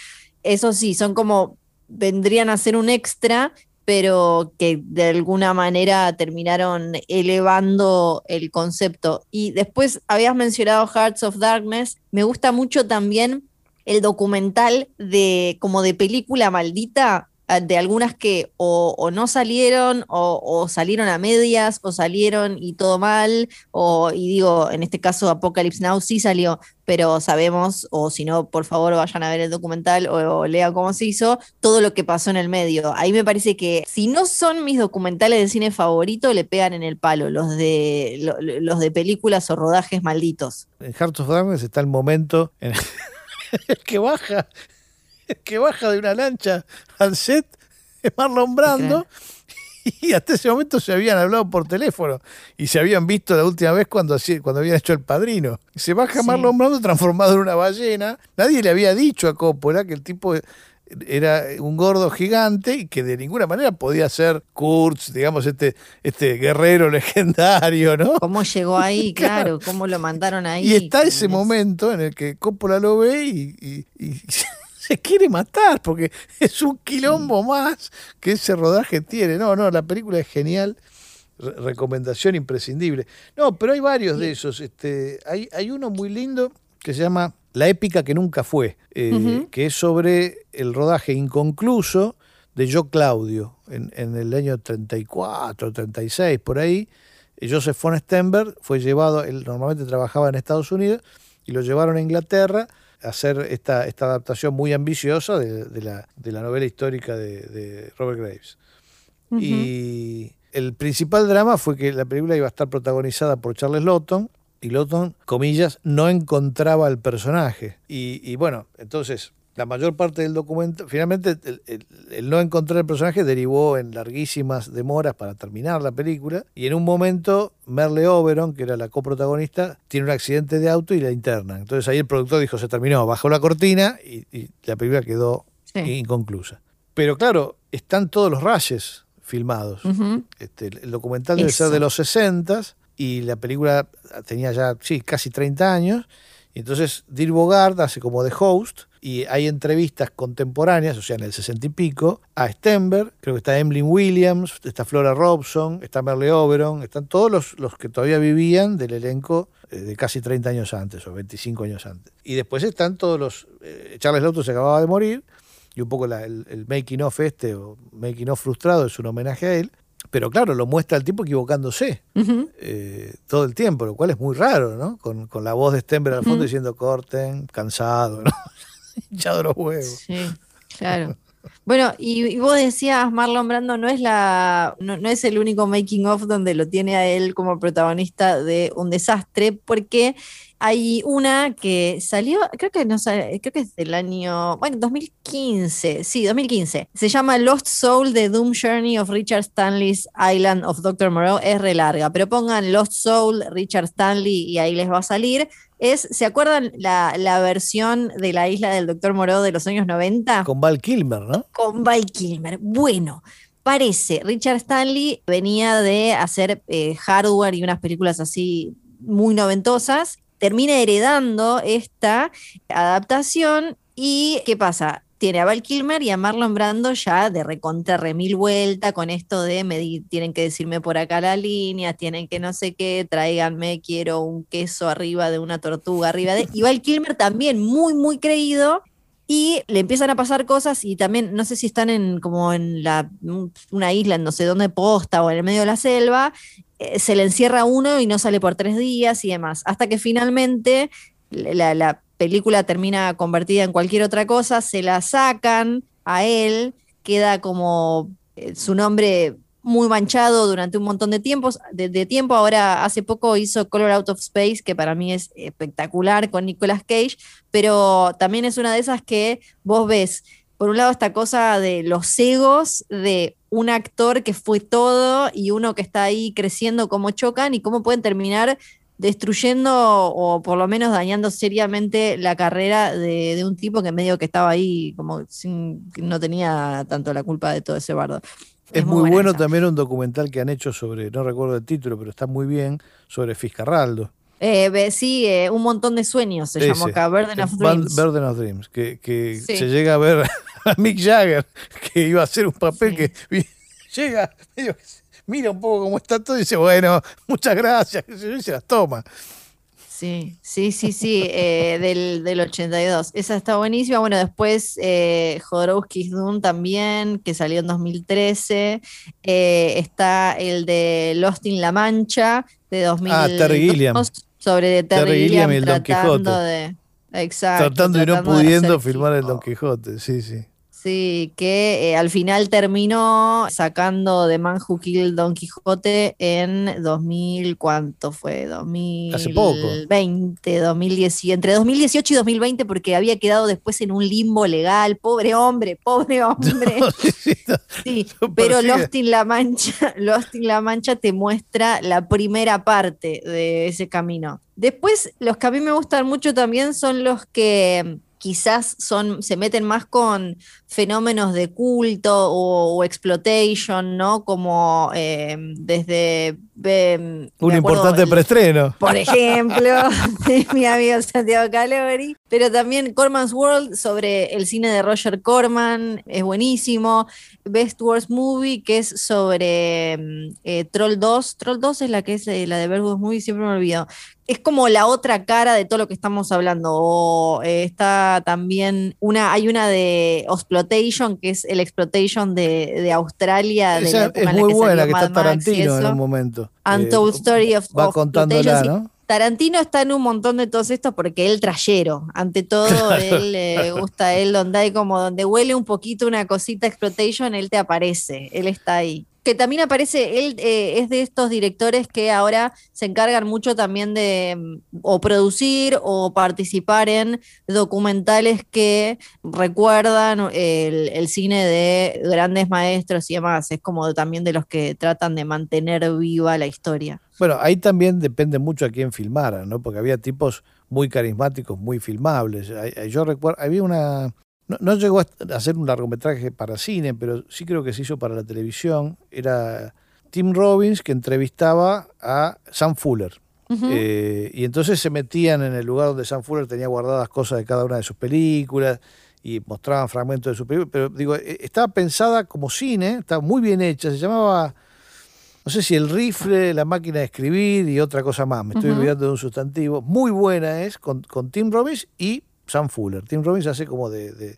Eso sí, son como vendrían a ser un extra pero que de alguna manera terminaron elevando el concepto. Y después habías mencionado Hearts of Darkness, me gusta mucho también el documental de como de película maldita de algunas que o, no salieron o, salieron a medias o salieron y todo mal, o, y digo, en este caso Apocalypse Now sí salió, pero sabemos, o si no, por favor vayan a ver el documental o, lean cómo se hizo, todo lo que pasó en el medio. Ahí me parece que si no son mis documentales de cine favorito, le pegan en el palo, los de, los de películas o rodajes malditos. En Hearts of Darkness está el momento en el [LAUGHS] que baja [LAUGHS] que baja de una lancha al set es [LAUGHS] Marlon Brando. [LAUGHS] Y hasta ese momento se habían hablado por teléfono y se habían visto la última vez cuando, cuando habían hecho El Padrino. Se baja Marlon Brando transformado en una ballena. Nadie le había dicho a Coppola que el tipo era un gordo gigante y que de ninguna manera podía ser Kurtz, digamos, este, este guerrero legendario, ¿no? ¿Cómo llegó ahí? Claro, ¿cómo lo mandaron ahí? Y está ese momento en el que Coppola lo ve y se quiere matar porque [LAUGHS] es un quilombo más que ese rodaje tiene. No, no, la película es genial. recomendación imprescindible. No, pero hay varios de esos. Este, hay, hay uno muy lindo que se llama La épica que nunca fue, eh, que es sobre el rodaje inconcluso de Yo Claudio en, en, el año 34, 36, por ahí. Joseph von Stenberg fue llevado, él normalmente trabajaba en Estados Unidos, y lo llevaron a Inglaterra hacer esta, esta adaptación muy ambiciosa de, la, de la, novela histórica de, Robert Graves. Y el principal drama fue que la película iba a estar protagonizada por Charles Lawton, y Lawton, comillas, no encontraba al personaje. Y, y bueno, entonces la mayor parte del documento, finalmente el, no encontrar el personaje derivó en larguísimas demoras para terminar la película y en un momento Merle Oberon, que era la coprotagonista, tiene un accidente de auto y la interna. Entonces ahí el productor dijo, se terminó, bajó la cortina y, la película quedó inconclusa. Pero claro, están todos los rayes filmados. este, el documental debe ser de los 60 y la película tenía ya, sí, casi 30 años. Entonces Dirk Bogard hace como de host y hay entrevistas contemporáneas, o sea, en el sesenta y pico, a Stenberg, creo que está Emlyn Williams, está Flora Robson, está Merle Oberon, están todos los, los que todavía vivían del elenco eh, de casi 30 años antes o 25 años antes. Y después están todos los... Eh, Charles Lawton se acababa de morir y un poco el, making of este, o making of frustrado, es un homenaje a él. Pero claro, lo muestra el tipo equivocándose eh, todo el tiempo, lo cual es muy raro, ¿no? Con, la voz de Stenberg al fondo diciendo corten, cansado, ¿no? [LAUGHS] Hinchado los huevos. Sí, claro. Bueno, y, vos decías, Marlon Brando no es la, no, es el único making of donde lo tiene a él como protagonista de un desastre, porque hay una que salió, creo que no creo que es del año, bueno, 2015, sí, 2015. Se llama Lost Soul The Doom Journey of Richard Stanley's Island of Dr. Moreau. Es re larga, pero pongan Lost Soul, Richard Stanley y ahí les va a salir. Es, ¿Se acuerdan la, la versión de la isla del Dr. Moreau de los años 90? Con Val Kilmer, ¿no? Con Val Kilmer. Bueno, parece, Richard Stanley venía de hacer eh, hardware y unas películas así muy noventosas termina heredando esta adaptación y ¿qué pasa? Tiene a Val Kilmer y a Marlon Brando ya de recontra remil vuelta con esto de me tienen que decirme por acá la línea, tienen que no sé qué, tráiganme, quiero un queso arriba de una tortuga arriba de... Y Val Kilmer también muy, muy creído y le empiezan a pasar cosas y también no sé si están en como en la una isla no sé dónde posta o en el medio de la selva se le encierra uno y no sale por tres días y demás, hasta que finalmente la, película termina convertida en cualquier otra cosa, se la sacan a él, queda como eh, su nombre muy manchado durante un montón de tiempos, de, tiempo. Ahora, hace poco hizo Color Out of Space, que para mí es espectacular con Nicolas Cage, pero también es una de esas que vos ves, por un lado, esta cosa de los egos de un actor que fue todo y uno que está ahí creciendo, cómo chocan y cómo pueden terminar destruyendo o por lo menos dañando seriamente la carrera de, un tipo que medio que estaba ahí como sin, no tenía tanto la culpa de todo ese bardo. Es, muy, bueno también un documental que han hecho sobre, no recuerdo el título, pero está muy bien, sobre Fiscarraldo. Eh, sí, eh, un montón de sueños se llamó acá, Burden of Dreams. Burden of Dreams, que, se llega a ver [LAUGHS] a Mick Jagger, que iba a hacer un papel que [LAUGHS] llega, mira un poco cómo está todo y dice, bueno, muchas gracias, y se las toma. Sí, sí, sí, sí, eh, del, del, 82. Esa está buenísima. Bueno, después eh, Jodorowsky's Dune también, que salió en 2013. Eh, está el de Lost in La Mancha, de 2002. Ah, Terry Gilliam. Sobre Terry, Gilliam, y el Don Quijote. De, exacto. Tratando y no pudiendo filmar el Don Quijote, sí, sí. Sí, que eh, al final terminó sacando The Man Who Killed Don Quijote en 2000, ¿cuánto fue? 2020, Hace poco. 2018, entre 2018 y 2020 porque había quedado después en un limbo legal, pobre hombre, pobre [LAUGHS] hombre. sí, pero Lost in La Mancha, [LAUGHS] Lost in La Mancha te muestra la primera parte de ese camino. Después, los que a mí me gustan mucho también son los que quizás son, se meten más con fenómenos de culto o, exploitation, ¿no? Como eh, desde... Un importante preestreno. Por [LAUGHS] ejemplo, [LAUGHS] de mi amigo Santiago Calori, pero también Corman's World sobre el cine de Roger Corman, es buenísimo. Best Worst Movie, que es sobre mm, eh, Troll 2. Troll 2 es la que es eh, la de Best Movie, siempre me olvido, es como la otra cara de todo lo que estamos hablando. O eh, está también una, hay una de Exploitation, que es el Exploitation de, Australia. es muy buena, que está Tarantino en un momento. Untold eh, Story of, va contándola, ¿no? Tarantino está en un montón de todos estos porque él trayero, ante todo, [LAUGHS] él le gusta él donde hay como donde huele un poquito una cosita exploitation, él te aparece, él está ahí que también aparece, él eh, es de estos directores que ahora se encargan mucho también de mm, o producir o participar en documentales que recuerdan el, cine de grandes maestros y demás. Es como también de los que tratan de mantener viva la historia. Bueno, ahí también depende mucho a quién filmara, ¿no? Porque había tipos muy carismáticos, muy filmables. Yo recuerdo, había una, no, llegó a hacer un largometraje para cine, pero sí creo que se hizo para la televisión. Era Tim Robbins que entrevistaba a Sam Fuller. Eh, y entonces se metían en el lugar donde Sam Fuller tenía guardadas cosas de cada una de sus películas y mostraban fragmentos de su película. Pero digo, eh, estaba pensada como cine, estaba muy bien hecha. Se llamaba, no sé si el rifle, la máquina de escribir y otra cosa más. Me estoy olvidando de un sustantivo. Muy buena es con, con Tim Robbins y Sam Fuller. Tim Robbins hace como de, de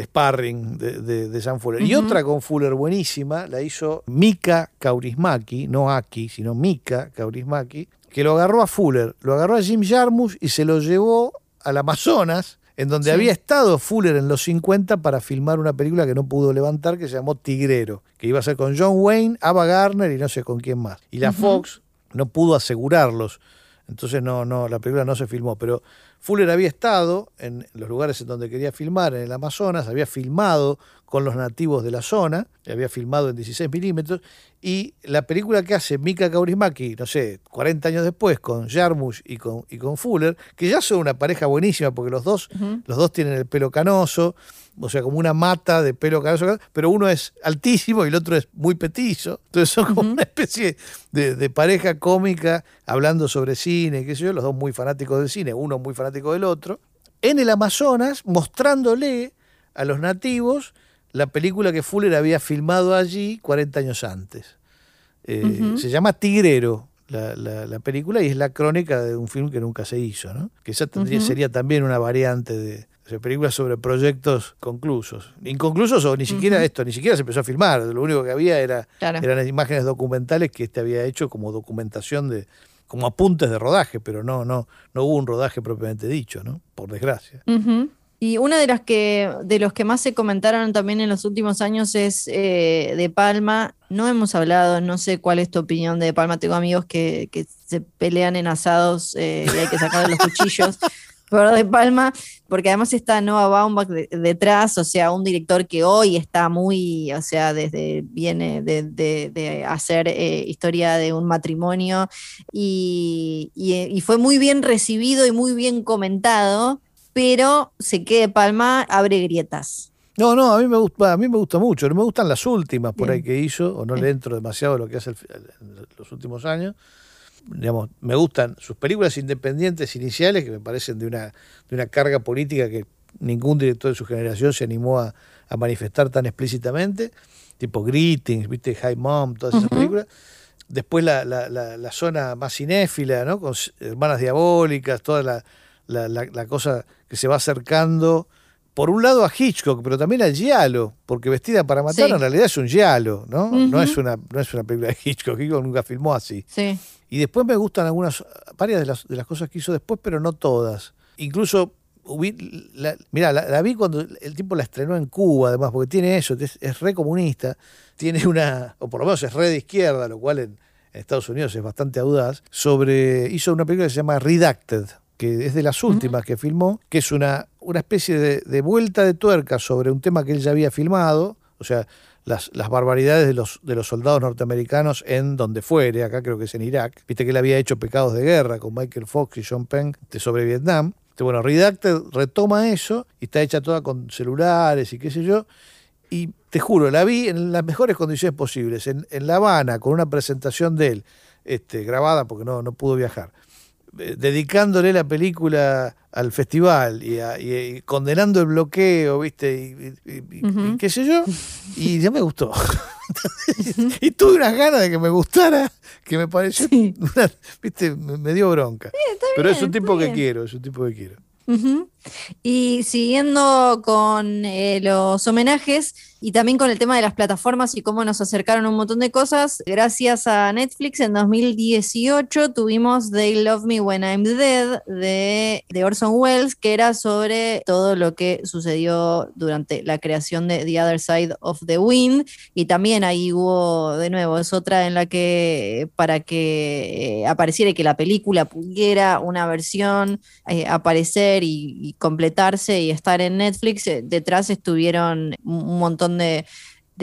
sparring de, de, Sam Fuller. Y otra con Fuller buenísima la hizo Mika Kaurismaki, no Aki, sino Mika Kaurismaki, que lo agarró a Fuller, lo agarró a Jim Jarmusch y se lo llevó al Amazonas, en donde había estado Fuller en los 50 para filmar una película que no pudo levantar, que se llamó Tigrero, que iba a ser con John Wayne, Ava Garner y no sé con quién más. Y la Fox no pudo asegurarlos. Entonces no, no, la película no se filmó, pero Fuller había estado en los lugares en donde quería filmar, en el Amazonas, había filmado con los nativos de la zona, había filmado en 16 milímetros, y la película que hace Mika Kaurismaki, no sé, 40 años después, con Jarmusch y con, y con Fuller, que ya son una pareja buenísima, porque los dos, los dos tienen el pelo canoso, o sea, como una mata de pelo canoso, pero uno es altísimo y el otro es muy petizo. Entonces son como una especie de, pareja cómica hablando sobre cine, qué sé yo, los dos muy fanáticos del cine, uno muy fanático del otro, en el Amazonas mostrándole a los nativos la película que Fuller había filmado allí 40 años antes. Eh, se llama Tigrero, la, película y es la crónica de un film que nunca se hizo, ¿no? Que esa tendría, sería también una variante de, películas sobre proyectos conclusos. Inconclusos o ni siquiera esto, ni siquiera se empezó a filmar. Lo único que había era, eran imágenes documentales que este había hecho como documentación de, como apuntes de rodaje, pero no, no, no hubo un rodaje propiamente dicho, ¿no? Por desgracia. Y una de las que, de los que más se comentaron también en los últimos años es eh, De Palma. No hemos hablado, no sé cuál es tu opinión de De Palma. Tengo amigos que, que se pelean en asados eh, y hay que sacar los cuchillos. [LAUGHS] Pero De Palma, porque además está Noah Baumbach detrás, o sea, un director que hoy está muy, o sea, desde viene de, de, hacer eh, historia de un matrimonio y, y fue muy bien recibido y muy bien comentado pero se quede Palma, abre grietas. No, no, a mí me gusta, a mí me gusta mucho. No me gustan las últimas por ahí que hizo, o no le entro demasiado a lo que hace en los últimos años. Digamos, me gustan sus películas independientes iniciales, que me parecen de una, de una carga política que ningún director de su generación se animó a, manifestar tan explícitamente, tipo Greetings, viste, High Mom, todas esas películas. Después la, la, la, zona más cinéfila, ¿no? Con Hermanas Diabólicas, toda la, la, cosa que se va acercando, por un lado a Hitchcock, pero también al Giallo, porque Vestida para Matar en realidad es un Giallo, ¿no? no, es una, no es una película de Hitchcock, Hitchcock nunca filmó así. Y después me gustan algunas, varias de las, de las cosas que hizo después, pero no todas. Incluso la, mira, la, vi cuando el tipo la estrenó en Cuba, además, porque tiene eso, es, es, re comunista, tiene una, o por lo menos es re de izquierda, lo cual en, en, Estados Unidos es bastante audaz, sobre, hizo una película que se llama Redacted, que es de las últimas que filmó, que es una, una especie de, vuelta de tuerca sobre un tema que él ya había filmado, o sea, las, las, barbaridades de los, de los soldados norteamericanos en donde fuere, acá creo que es en Irak. Viste que él había hecho Pecados de Guerra con Michael Fox y John Penn sobre Vietnam. Bueno, Redacted retoma eso y está hecha toda con celulares y qué sé yo. Y te juro, la vi en las mejores condiciones posibles, en, en La Habana, con una presentación de él, este, grabada porque no, no pudo viajar dedicándole la película al festival y, condenando el bloqueo, ¿viste? Y, qué sé yo, y ya me gustó. [LAUGHS] [LAUGHS] y tuve unas ganas de que me gustara, que me pareció, ¿viste? Me, dio bronca. Pero es un tipo que quiero, es un tipo que quiero. Y siguiendo con eh, los homenajes, y también con el tema de las plataformas y cómo nos acercaron un montón de cosas. Gracias a Netflix en 2018 tuvimos They Love Me When I'm Dead de, Orson Welles, que era sobre todo lo que sucedió durante la creación de The Other Side of the Wind. Y también ahí hubo, de nuevo, es otra en la que para que eh, apareciera y que la película pudiera una versión eh, aparecer y, completarse y estar en Netflix, eh, detrás estuvieron un montón de,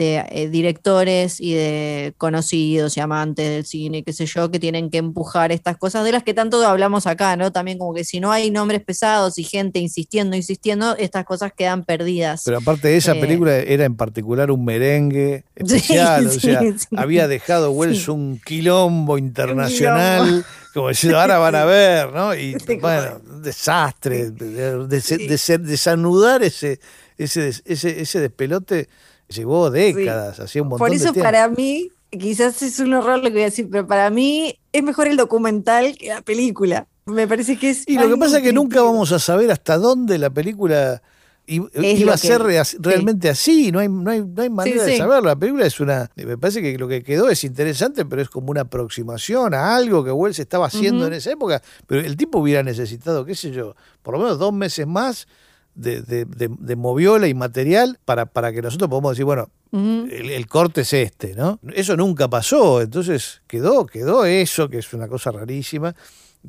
eh, directores y de conocidos y amantes del cine, qué sé yo, que tienen que empujar estas cosas de las que tanto hablamos acá, ¿no? También como que si no hay nombres pesados y gente insistiendo, insistiendo, estas cosas quedan perdidas. Pero aparte de esa eh, película era en particular un merengue especial, o sea, había dejado Wells un quilombo internacional. como diciendo, ahora van a ver, ¿no? Y bueno, un desastre, desanudar ese, ese, ese, ese despelote llevó décadas, hacía un montón Por eso para mí, quizás es un horror lo que voy a decir, pero para mí es mejor el documental que la película. Me parece que es... Y lo que pasa es que nunca vamos a saber hasta dónde la película iba a ser realmente así, no hay, no hay, no hay manera de saberlo. La película es una, me parece que lo que quedó es interesante, pero es como una aproximaón a algo que Wells estaba haciendo en esa época, pero el tipo hubiera necesitado, qué sé yo, por lo menos dos meses más de, de, de, moviola y material para, para que nosotros podamos decir, bueno, el, corte es este, ¿no? Eso nunca pasó, entonces quedó, quedó eso, que es una cosa rarísima,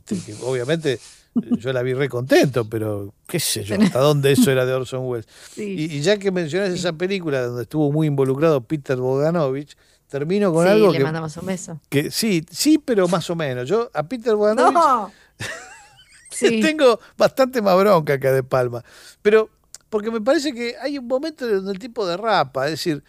que [LAUGHS] obviamente yo la vi re contento, pero qué sé yo, hasta dónde eso era de Orson Welles. Y, ya que mencionas esa película donde estuvo muy involucrado Peter Bogdanovich, termino con algo le que, mandamos un beso. que sí, sí, pero más o menos. Yo a Peter Bogdanovich [LAUGHS] tengo bastante más bronca que a De Palma, pero porque me parece que hay un momento donde el tipo derrapa, es decir,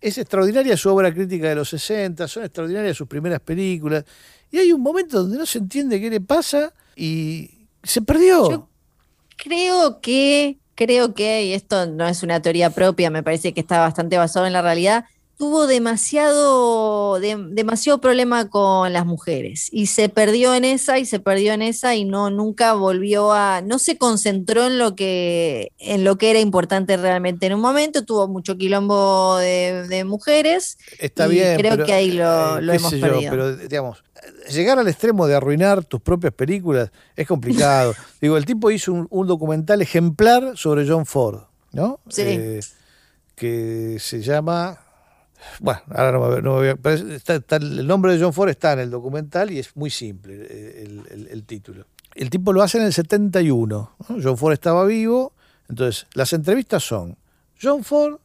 es extraordinaria su obra crítica de los 60, son extraordinarias sus primeras películas, y hay un momento donde no se entiende qué le pasa y se perdió. Yo creo que, creo que, y esto no es una teoría propia, me parece que está bastante basado en la realidad, tuvo demasiado, demasiado problema con las mujeres y se perdió en esa y se perdió en esa y no nunca volvió a, no se concentró en lo que, en lo que era importante realmente en un momento, tuvo mucho quilombo de, mujeres. Está bien. Creo que ahí lo, eh, hemos perdido. pero digamos, llegar al extremo de arruinar tus propias películas es complicado. [LAUGHS] Digo, el tipo hizo un, documental ejemplar sobre John Ford, ¿no? Sí. Eh, que se llama bueno, ahora no me, voy a, el nombre de John Ford está en el documental y es muy simple eh, el, título. El tipo lo hace en el 71. John Ford estaba vivo. Entonces, las entrevistas son John Ford,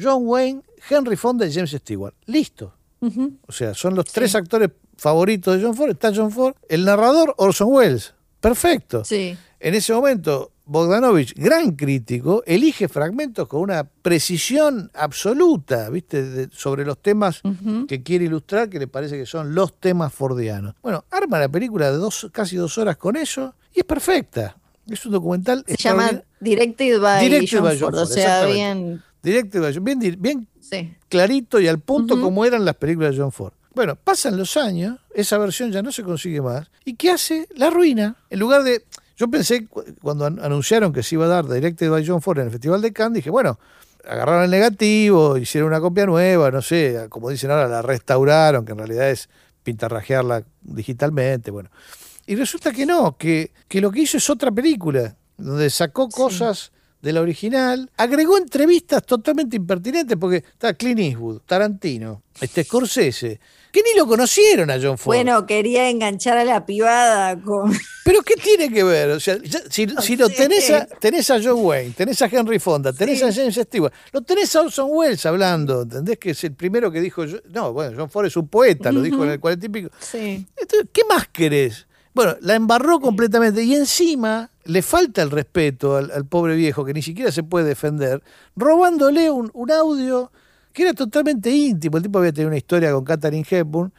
John Wayne, Henry Fonda y James Stewart. Listo. O sea, son los tres actores favoritos de John Ford. Está John Ford. El narrador, Orson Welles. Perfecto. Sí. En ese momento, Bogdanovich, gran crítico, elige fragmentos con una precisión absoluta, ¿viste? sobre los temas que quiere ilustrar, que le parece que son los temas fordianos. Bueno, arma la película de dos, casi dos horas con eso y es perfecta. Es un documental. Se llama Directed by, John, Ford, o sea, bien. Directed by bien, bien clarito y al punto como eran las películas de John Ford. Bueno, pasan los años, esa versión ya no se consigue más. ¿Y qué hace? La ruina. En lugar de yo pensé, cuando anunciaron que se iba a dar Directed by John Ford en el Festival de Cannes, dije, bueno, agarraron el negativo, hicieron una copia nueva, no sé, como dicen ahora, la restauraron, que en realidad es pintarrajearla digitalmente, bueno. Y resulta que no, que, que lo que hizo es otra película, donde sacó cosas de la original, agregó entrevistas totalmente impertinentes, porque está Clint Eastwood, Tarantino, este Scorsese, que ni lo conocieron a John Ford. Bueno, quería enganchar a la pibada con... Pero ¿qué tiene que ver? O sea, [LAUGHS] si, lo tenés a, tenés a John Wayne, tenés a Henry Fonda, tenés a James Stewart, lo tenés a Orson Welles hablando, ¿entendés? Que es el primero que dijo, no, bueno, John Ford es un poeta, lo dijo en el cuarenta y pico. Sí. ¿Qué más querés? Bueno, la embarró completamente y encima le falta el respeto al, pobre viejo que ni siquiera se puede defender, robándole un, un audio que era totalmente íntimo. El tipo había tenido una historia con Katharine Hepburn.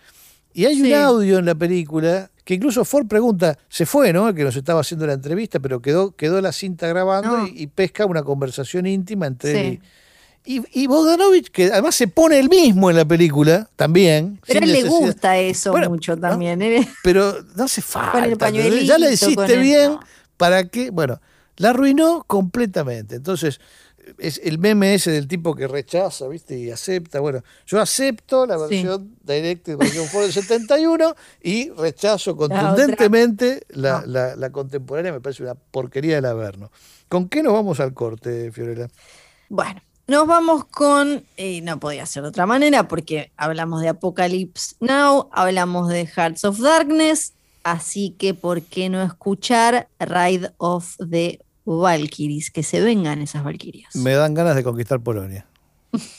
Y hay un audio en la película que incluso Ford pregunta, se fue, ¿no? El que nos estaba haciendo la entrevista, pero quedó, quedó la cinta grabando y, pesca una conversación íntima entre él y, y, Bogdanovich, que además se pone el mismo en la película, también. Pero a él le gusta eso mucho también. ¿eh? [LAUGHS] Pero no hace falta. ya la hiciste bien, ¿para qué? Bueno, la arruinó completamente. Entonces, es el meme ese del tipo que rechaza, ¿viste? Y acepta. Bueno, yo acepto la versión directa de versión Ford del 71 y rechazo contundentemente la, la, contemporánea, me parece una porquería del Averno. ¿Con qué nos vamos al corte, Fiorella? Bueno, nos vamos con, y no podía ser de otra manera, porque hablamos de Apocalypse Now, hablamos de Hearts of Darkness, así que ¿por qué no escuchar Ride of the Valkyries, que se vengan esas Valkyrias. Me dan ganas de conquistar Polonia. [LAUGHS]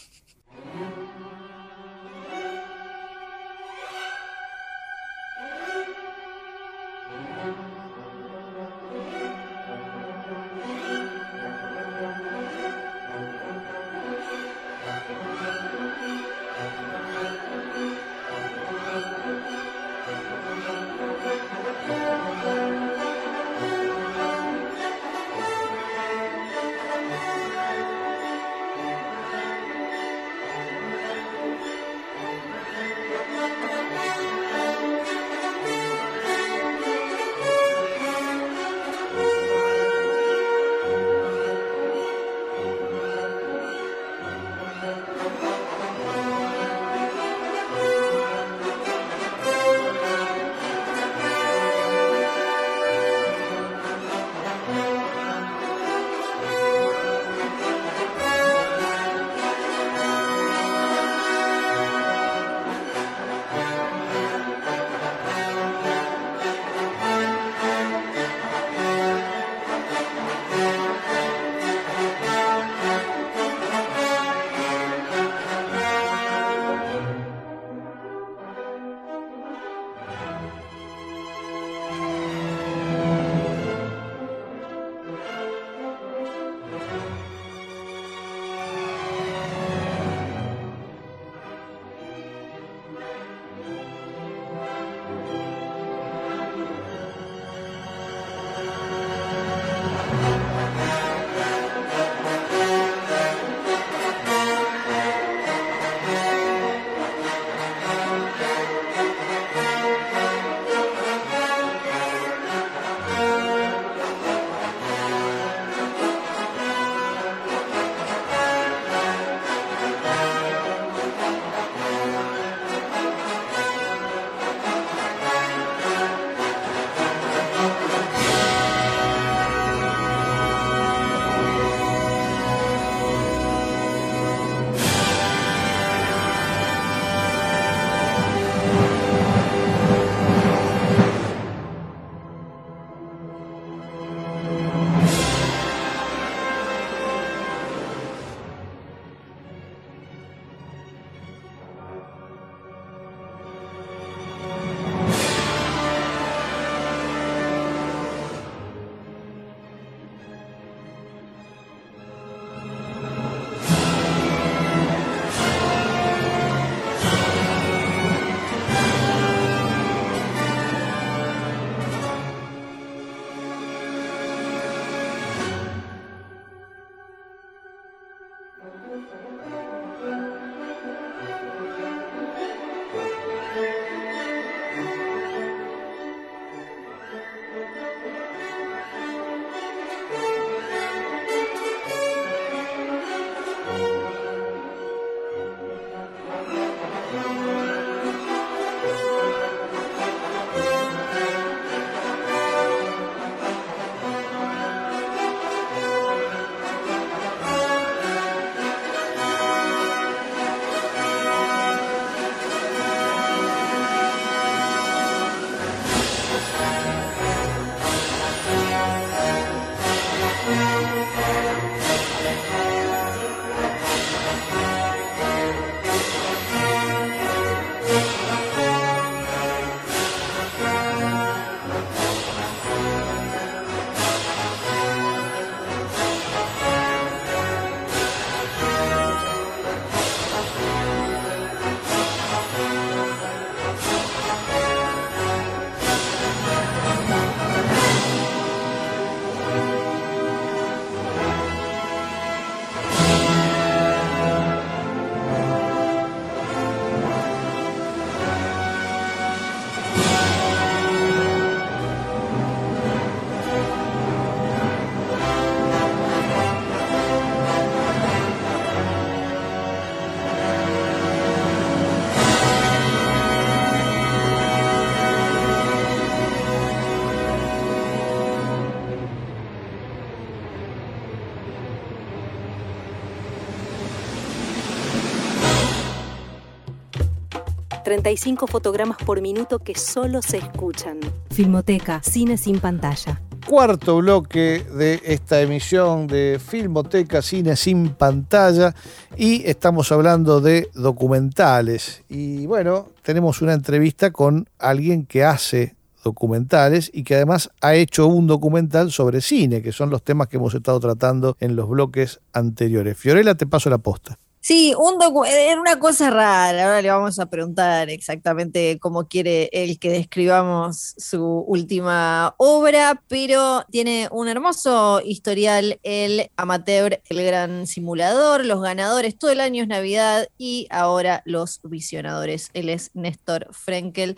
35 fotogramas por minuto que solo se escuchan. Filmoteca, cine sin pantalla. Cuarto bloque de esta emisión de Filmoteca, cine sin pantalla y estamos hablando de documentales. Y bueno, tenemos una entrevista con alguien que hace documentales y que además ha hecho un documental sobre cine, que son los temas que hemos estado tratando en los bloques anteriores. Fiorella, te paso la posta. Sí, un era una cosa rara. Ahora le vamos a preguntar exactamente cómo quiere él que describamos su última obra, pero tiene un hermoso historial, el amateur, el gran simulador, los ganadores, todo el año es Navidad y ahora los visionadores. Él es Néstor Frenkel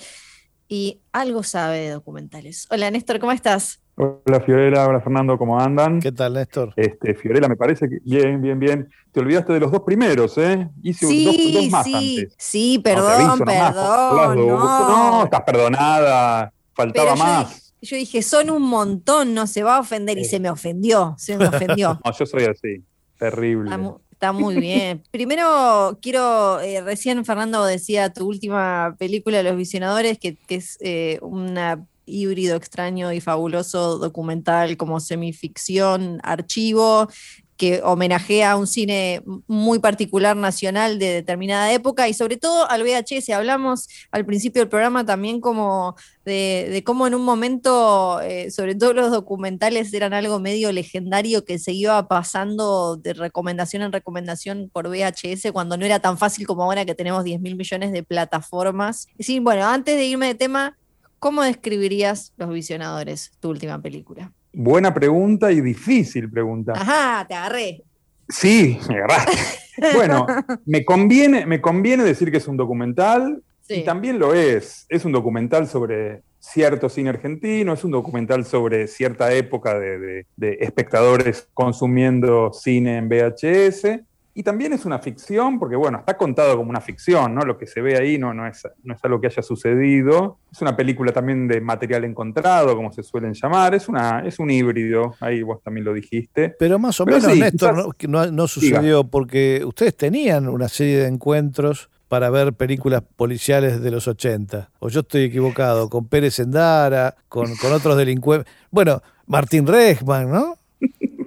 y algo sabe de documentales. Hola Néstor, ¿cómo estás? Hola Fiorella, hola Fernando, ¿cómo andan? ¿Qué tal, Néstor? Este, Fiorella, me parece que bien, bien, bien. Te olvidaste de los dos primeros, ¿eh? Hice sí, dos, más sí, antes. Sí, perdón, perdón. No. estás perdonada. Faltaba más. Yo, dije, son un montón, no se va a ofender, y se me ofendió, se me ofendió. [LAUGHS] no, yo soy así, terrible. Está muy bien. [LAUGHS] Primero quiero, eh, recién Fernando decía tu última película, Los Visionadores, que, es eh, una híbrido extraño y fabuloso documental como semificción, archivo, que homenajea a un cine muy particular nacional de determinada época y sobre todo al VHS. Hablamos al principio del programa también como de, cómo en un momento, eh, sobre todo los documentales eran algo medio legendario que se iba pasando de recomendación en recomendación por VHS cuando no era tan fácil como ahora que tenemos 10 mil millones de plataformas. Bueno, antes de irme de tema, ¿Cómo describirías Los Visionadores, tu última película? Buena pregunta y difícil pregunta. Ajá, te agarré. Sí, me agarraste. [LAUGHS] bueno, me conviene, me conviene decir que es un documental, y también lo es. Es un documental sobre cierto cine argentino, es un documental sobre cierta época de espectadores consumiendo cine en VHS, y también es una ficción, porque bueno, está contado como una ficción, ¿no? Lo que se ve ahí no, no, es, no es algo que haya sucedido. Es una película también de material encontrado, como se suelen llamar. Es, una, es un híbrido, ahí vos también lo dijiste. Pero más o menos, Néstor, no, no, sucedió porque ustedes tenían una serie de encuentros para ver películas policiales de los 80. O yo estoy equivocado, con Pérez Endara, con, con otros delincuentes. Bueno, Martín Rechman, ¿no? [LAUGHS]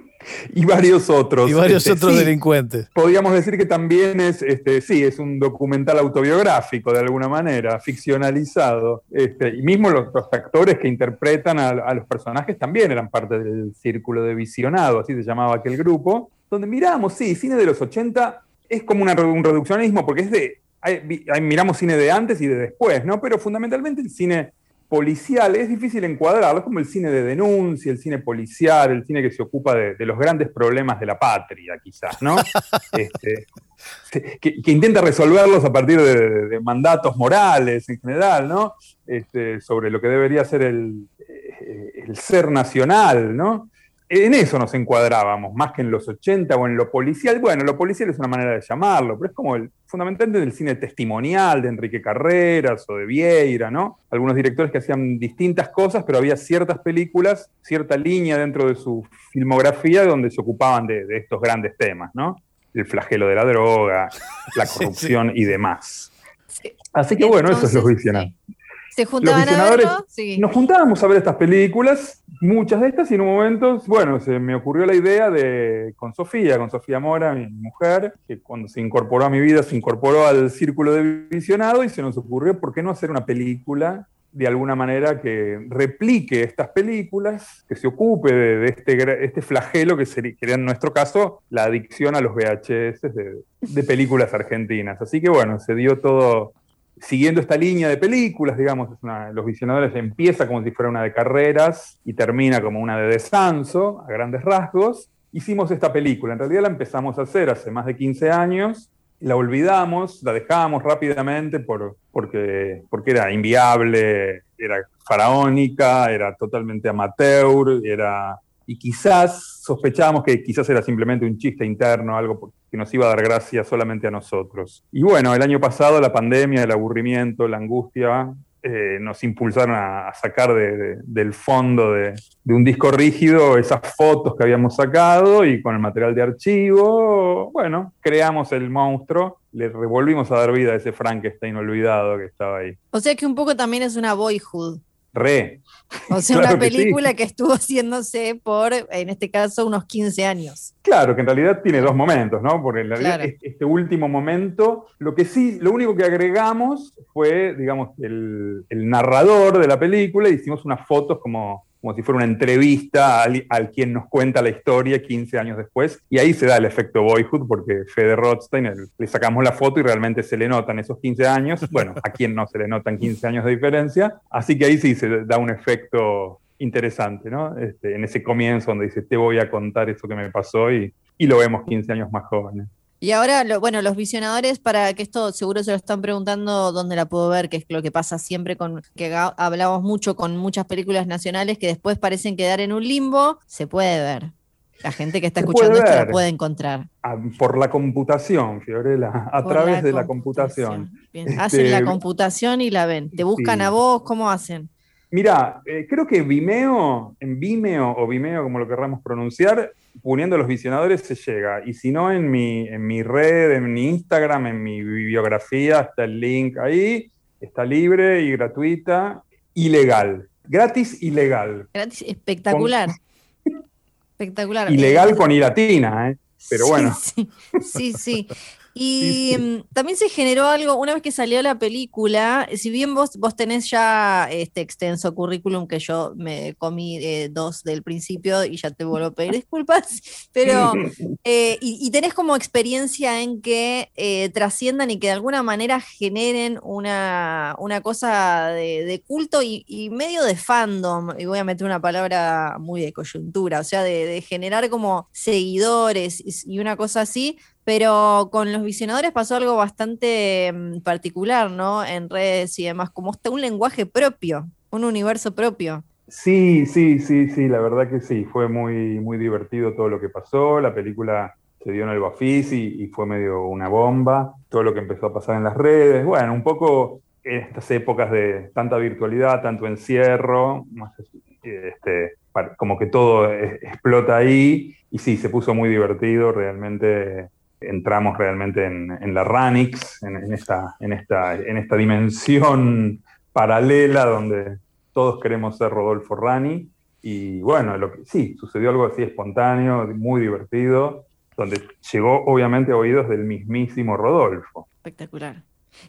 y varios otros. Y varios [LAUGHS] este, otros delincuentes. Podríamos decir que también es, este, sí, es un documental autobiográfico de alguna manera, ficcionalizado. Este, y mismo los, actores que interpretan a, los personajes también eran parte del círculo de visionado, así se llamaba aquel grupo, donde miramos, sí, cine de los 80 es como un reduccionismo, porque es de, miramos cine de antes y de después, ¿no? Pero fundamentalmente el cine policial, es difícil encuadrarlo, es como el cine de denuncia, el cine policial, el cine que se ocupa de, los grandes problemas de la patria, quizás, ¿no? [LAUGHS] Este, que, intenta resolverlos a partir de, mandatos morales en general, ¿no? Este, sobre lo que debería ser el, eh, el ser nacional, ¿no? En eso nos encuadrábamos, más que en los 80 o en lo policial. Bueno, lo policial es una manera de llamarlo, pero es como el fundamentalmente del cine testimonial de Enrique Carreras o de Vieira, ¿no? Algunos directores que hacían distintas cosas, pero había ciertas películas, cierta línea dentro de su filmografía donde se ocupaban de, estos grandes temas, ¿no? El flagelo de la droga, la [LAUGHS] corrupción y demás. Así que bueno, eso es lo visionario. ¿Se juntaban a verlo? Nos juntábamos a ver estas películas, muchas de estas, y en un momento, bueno, se me ocurrió la idea de, con Sofía, con Sofía Mora, mi mujer, que cuando se incorporó a mi vida, se incorporó al círculo de visionado y se nos ocurrió, ¿por qué no hacer una película de alguna manera que replique estas películas, que se ocupe de, este, este, flagelo que sería, en nuestro caso la adicción a los VHS de, de películas argentinas. Así que bueno, se dio todo siguiendo esta línea de películas, digamos, Los Visionadores empieza como si fuera una de carreras y termina como una de descanso, a grandes rasgos. Hicimos esta película, en realidad la empezamos a hacer hace más de 15 años, la olvidamos, la dejamos rápidamente por, porque, porque era inviable, era faraónica, era totalmente amateur, era y quizás sospechábamos que quizás era simplemente un chiste interno, algo que nos iba a dar gracia solamente a nosotros. Y bueno, el año pasado la pandemia, el aburrimiento, la angustia eh, nos impulsaron a, sacar del fondo de, un disco rígido esas fotos que habíamos sacado y con el material de archivo, bueno, creamos el monstruo le revolvimos a dar vida a ese Frankenstein olvidado que estaba ahí. O sea que un poco también es una boyhood. Re. O sea, [LAUGHS] una película que, estuvo haciéndose por, en este caso, unos 15 años. Claro, que en realidad tiene dos momentos, ¿no? Porque en realidad este último momento, lo que sí, lo único que agregamos fue, digamos, el, el narrador de la película, hicimos unas fotos como como si fuera una entrevista al, quien nos cuenta la historia 15 años después. Y ahí se da el efecto Boyhood, porque Fede Rothstein le sacamos la foto y realmente se le notan esos 15 años. Bueno, a quien no se le notan 15 años de diferencia. Así que ahí sí se da un efecto interesante, ¿no? Este, en ese comienzo donde dice, te voy a contar eso que me pasó y, y lo vemos 15 años más jóvenes. Y ahora, bueno, los visionadores, para que esto seguro se lo están preguntando dónde la puedo ver, que es lo que pasa siempre con, que hablamos mucho con muchas películas nacionales que después parecen quedar en un limbo, se puede ver. La gente que está escuchando esto la puede encontrar. Ah, por la computación, Fiorella, a través de la computación. Hacen la este, computación y la ven. ¿Te buscan a vos? ¿Cómo hacen? Mira, eh, creo que Vimeo, en Vimeo o Vimeo, como lo querramos pronunciar, poniendo los visionadores se llega. Y si no, en mi, en mi red, en mi Instagram, en mi bibliografía, está el link ahí. Está libre y gratuita. Ilegal. Gratis y legal. Gratis, espectacular. espectacular. [LAUGHS] Ilegal con I latina, ¿eh? Pero [LAUGHS] bueno. Sí, sí. sí. Y mm, también se generó algo, una vez que salió la película, si bien vos, vos tenés ya este extenso currículum que yo me comí eh, dos del principio y ya te vuelvo a pedir disculpas, [LAUGHS] pero eh, y, tenés como experiencia en que eh, trasciendan y que de alguna manera generen una, una cosa de, culto y, medio de fandom, y voy a meter una palabra muy de coyuntura, o sea, de, de generar como seguidores y una cosa así, pero con los visionadores pasó algo bastante mm, particular, ¿no? En redes y demás, como está un lenguaje propio, un universo propio. Sí, sí, sí, sí, la verdad que sí, fue muy, muy divertido todo lo que pasó, la película se dio en el Bafisi y, fue medio una bomba, todo lo que empezó a pasar en las redes, bueno, un poco en estas épocas de tanta virtualidad, tanto encierro, este, como que todo explota ahí, y sí, se puso muy divertido, realmente entramos realmente en, la Ranix, en, esta, en, esta, en esta dimensión [LAUGHS] paralela donde todos queremos ser Rodolfo Rani. Y bueno, lo que, sí, sucedió algo así espontáneo, muy divertido, donde llegó obviamente a oídos del mismísimo Rodolfo. Espectacular.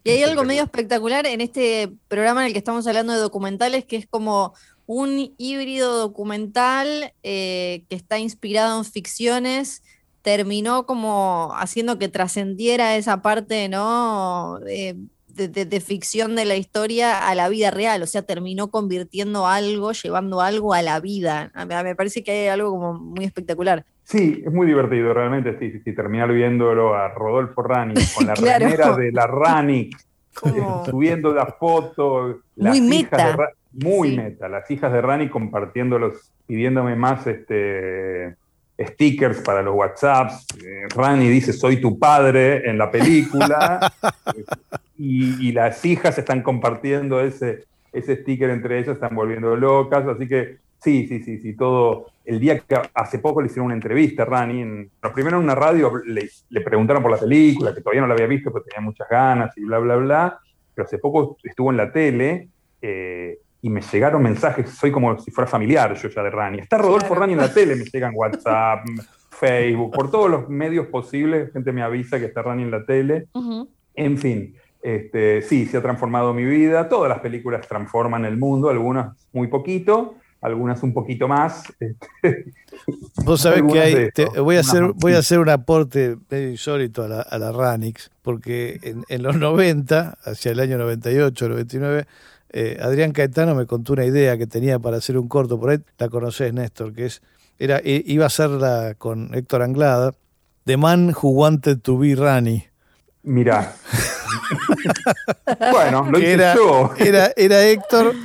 Y hay algo medio espectacular en este programa en el que estamos hablando de documentales, que es como un híbrido documental eh, que está inspirado en ficciones terminó como haciendo que trascendiera esa parte, ¿no? de, ficción de la historia a la vida real, o sea, terminó convirtiendo algo, llevando algo a la vida. me parece que hay algo como muy espectacular. Sí, es muy divertido, realmente, sí, sí, terminar viéndolo a Rodolfo Rani [LAUGHS] con la remera de la Rani, [LAUGHS] [LAUGHS] subiendo la foto. muy meta. muy meta, las hijas de Rani compartiéndolos, pidiéndome más este stickers para los WhatsApps. Eh, Rani dice, soy tu padre en la película. [LAUGHS] y, las hijas están compartiendo ese, ese sticker entre ellas, están volviendo locas. Así que sí, sí, sí, sí, todo. El día que hace poco le hicieron una entrevista a Rani, en, primero en una radio le, le, preguntaron por la película, que todavía no la había visto, pero tenía muchas ganas y bla, bla, bla. Pero hace poco estuvo en la tele. Eh, y me llegaron mensajes, soy como si fuera familiar yo ya de Rani. Está Rodolfo Rani en la tele, me [LAUGHS] llegan WhatsApp, Facebook, por todos los medios posibles, gente me avisa que está Rani en la tele. En fin, este, sí, se ha transformado mi vida, todas las películas transforman el mundo, algunas muy poquito, algunas un poquito más. Este, [LAUGHS] Vos sabés que hay, voy, a hacer, voy a hacer un aporte medio insólito a la, a la Ranix, porque en, en los 90, hacia el año 98, 99, eh, Adrián Caetano me contó una idea que tenía para hacer un corto por ahí, la conoces Néstor, que es, era, iba a hacerla con Héctor Anglada, The Man Who Wanted to Be Rani. Mirá. [LAUGHS] bueno, lo era, Era, era Héctor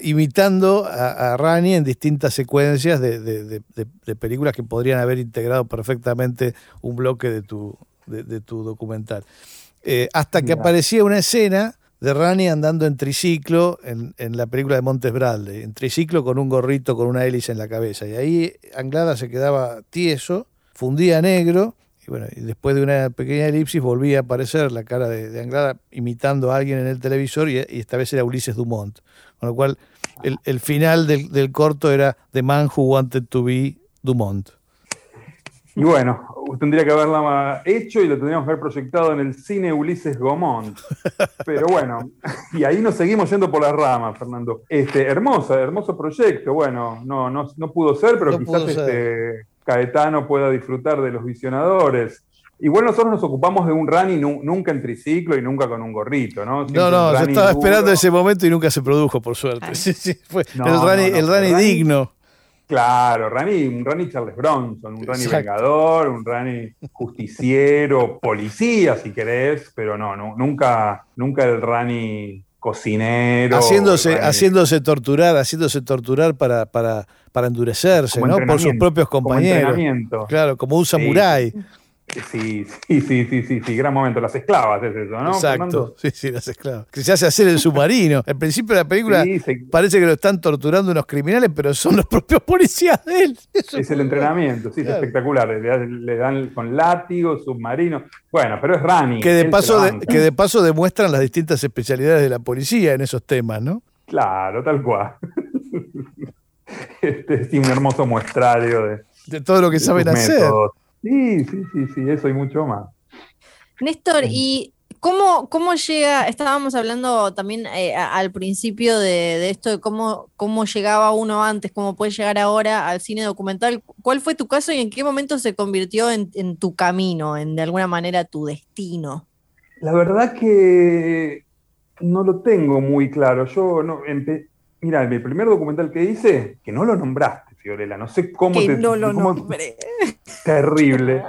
imitando a, Rani en distintas secuencias de, películas que podrían haber integrado perfectamente un bloque de tu, de, tu documental. Eh, hasta que aparecía una escena de Rani andando en triciclo en, en, la película de Montes Bradley, en triciclo con un gorrito con una hélice en la cabeza. Y ahí Anglada se quedaba tieso, fundía negro, bueno, y después de una pequeña elipsis volvía a aparecer la cara de, Anglada imitando a alguien en el televisor y, esta vez era Ulises Dumont. Con lo cual el, final del, del, corto era The Man Who Wanted to Be Dumont. Y bueno, tendría que haberla hecho y lo tendríamos que haber proyectado en el cine Ulises Gomont. [LAUGHS] Pero bueno, [LAUGHS] y ahí nos seguimos yendo por las ramas, Fernando. Este, hermoso, hermoso proyecto. Bueno, no, no, no pudo ser, pero quizás este, Caetano pueda disfrutar de los visionadores. Igual nosotros nos ocupamos de un rani nunca en triciclo y nunca con un gorrito, ¿no? no, no, yo estaba esperando ese momento y nunca se produjo, por suerte. [LAUGHS] Sí, sí, fue el rani, digno. Claro, Rani, un Rani Charles Bronson, un Rani vengador, un Rani justiciero, policía si querés, pero no, nunca, nunca el Rani cocinero. Haciéndose, haciéndose torturar, haciéndose torturar para, para, para endurecerse, ¿no? Por sus propios compañeros. claro, como un samurái. Sí, sí, sí, sí, sí, sí, gran momento. Las esclavas es eso, ¿no? Exacto, sí, sí, las esclavas. Que se hace hacer el submarino. Al principio de la película parece que lo están torturando unos criminales, pero son los propios policías de él. [LAUGHS] es el entrenamiento, sí, es espectacular. Le, dan con látigo, submarino. Bueno, pero es Rani. Que de, paso que de paso demuestran las distintas especialidades de la policía en esos temas, ¿no? Claro, tal cual. [LAUGHS] Este es un hermoso muestrario de, de todo lo que saben hacer. Sí, sí, sí, sí, eso y mucho más. Néstor, ¿y cómo, cómo llega? Estábamos hablando también eh, al principio de, esto de cómo, cómo llegaba uno antes, cómo puede llegar ahora al cine documental. ¿Cuál fue tu caso y en qué momento se convirtió en, tu camino, en de alguna manera tu destino? La verdad que no lo tengo muy claro. Yo no, mira, el primer documental que hice, que no lo nombraste Fiorella. No sé cómo que te. No lo nombré. [LAUGHS] Terrible.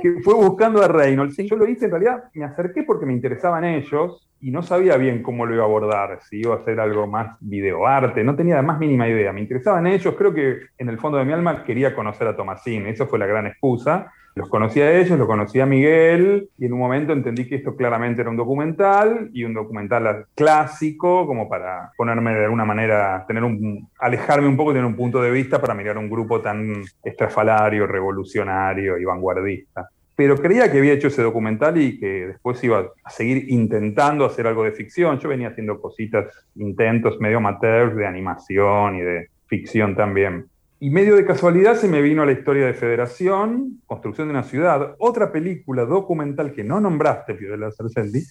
que fue buscando a Reynolds. Yo lo hice en realidad, me acerqué porque me interesaban ellos y no sabía bien cómo lo iba a abordar, si iba a hacer algo más videoarte, no tenía la más mínima idea. Me interesaban ellos, creo que en el fondo de mi alma quería conocer a Tomasín, eso fue la gran excusa. Los conocí a ellos, lo conocí a Miguel y en un momento entendí que esto claramente era un documental y un documental clásico como para ponerme de alguna manera, tener un, alejarme un poco, tener un punto de vista para mirar un grupo tan estrafalario, revolucionario y vanguardista. Pero creía que había hecho ese documental y que después iba a seguir intentando hacer algo de ficción. Yo venía haciendo cositas, intentos medio amateurs de animación y de ficción también. Y medio de casualidad se me vino a la historia de Federación, Construcción de una Ciudad, otra película documental que no nombraste, Fiorella Sargenti.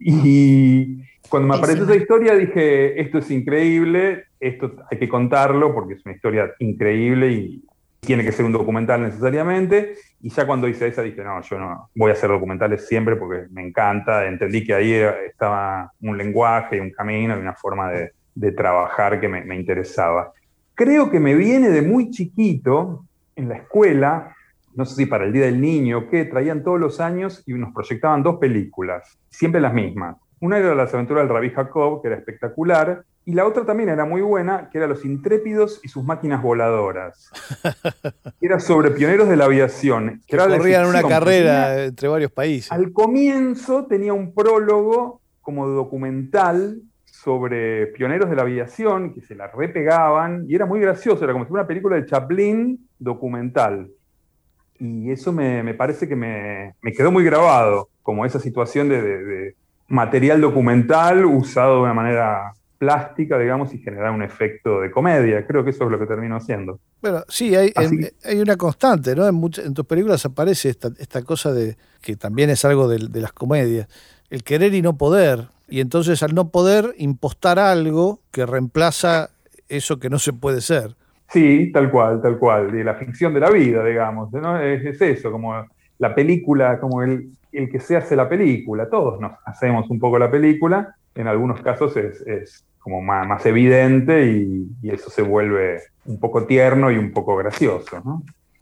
Y cuando me apareció esa historia dije, esto es increíble, esto hay que contarlo porque es una historia increíble y tiene que ser un documental necesariamente. Y ya cuando hice esa dije, no, yo no voy a hacer documentales siempre porque me encanta. Entendí que ahí estaba un lenguaje y un camino y una forma de, trabajar que me interesaba creo que me viene de muy chiquito en la escuela, no sé si para el Día del Niño, que traían todos los años y nos proyectaban dos películas, siempre las mismas. Una era Las aventuras del Rabí Jacob, que era espectacular, y la otra también era muy buena, que era Los Intrépidos y sus máquinas voladoras. [LAUGHS] Era sobre pioneros de la aviación. Que, corrían una carrera entre varios países. Al comienzo tenía un prólogo como documental sobre pioneros de la aviación que se la repegaban y era muy gracioso, era como si fuera una película de Chaplin documental. Y eso me, parece que me, quedó muy grabado, como esa situación de, material documental usado de una manera plástica, digamos, y generar un efecto de comedia. Creo que eso es lo que termino haciendo. Bueno, sí, hay, hay una constante, ¿no? En, en, tus películas aparece esta, esta cosa de que también es algo de, de las comedias, el querer y no poder, y entonces al no poder impostar algo que reemplaza eso que no se puede ser. Sí, tal cual, tal cual, de la ficción de la vida, digamos, ¿no? es, eso, como la película, como el, el, que se hace la película, todos nos hacemos un poco la película, en algunos casos es, como más, evidente y, eso se vuelve un poco tierno y un poco gracioso.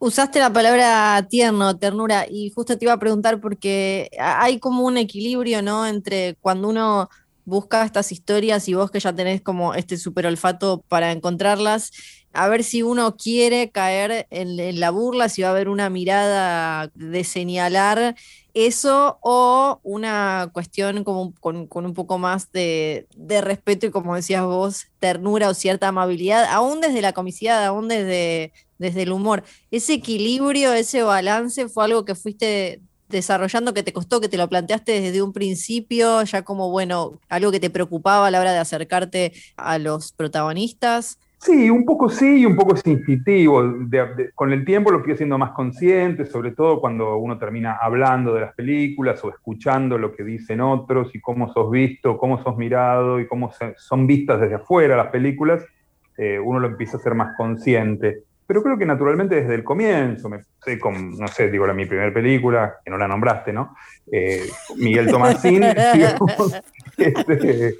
Usaste la palabra tierno, ternura, y justo te iba a preguntar porque hay como un equilibrio, ¿no? Entre cuando uno busca estas historias y vos que ya tenés como este super olfato para encontrarlas, a ver si uno quiere caer en, la burla, si va a haber una mirada de señalar eso o una cuestión como con, un poco más de, de, respeto y como decías vos, ternura o cierta amabilidad, aún desde la comicidad, aún desde desde el humor. Ese equilibrio, ese balance fue algo que fuiste desarrollando, que te costó, que te lo planteaste desde un principio, ya como, bueno, algo que te preocupaba a la hora de acercarte a los protagonistas. Sí, un poco sí y un poco es instintivo. con el tiempo lo fui haciendo más consciente, sobre todo cuando uno termina hablando de las películas o escuchando lo que dicen otros y cómo sos visto, cómo sos mirado y cómo son vistas desde afuera las películas, eh, uno lo empieza a ser más consciente. Pero creo que naturalmente desde el comienzo, me sé con, no sé, digo, la, mi primera película, que no la nombraste, ¿no? Eh, Miguel Tomasín, [LAUGHS] digamos, este,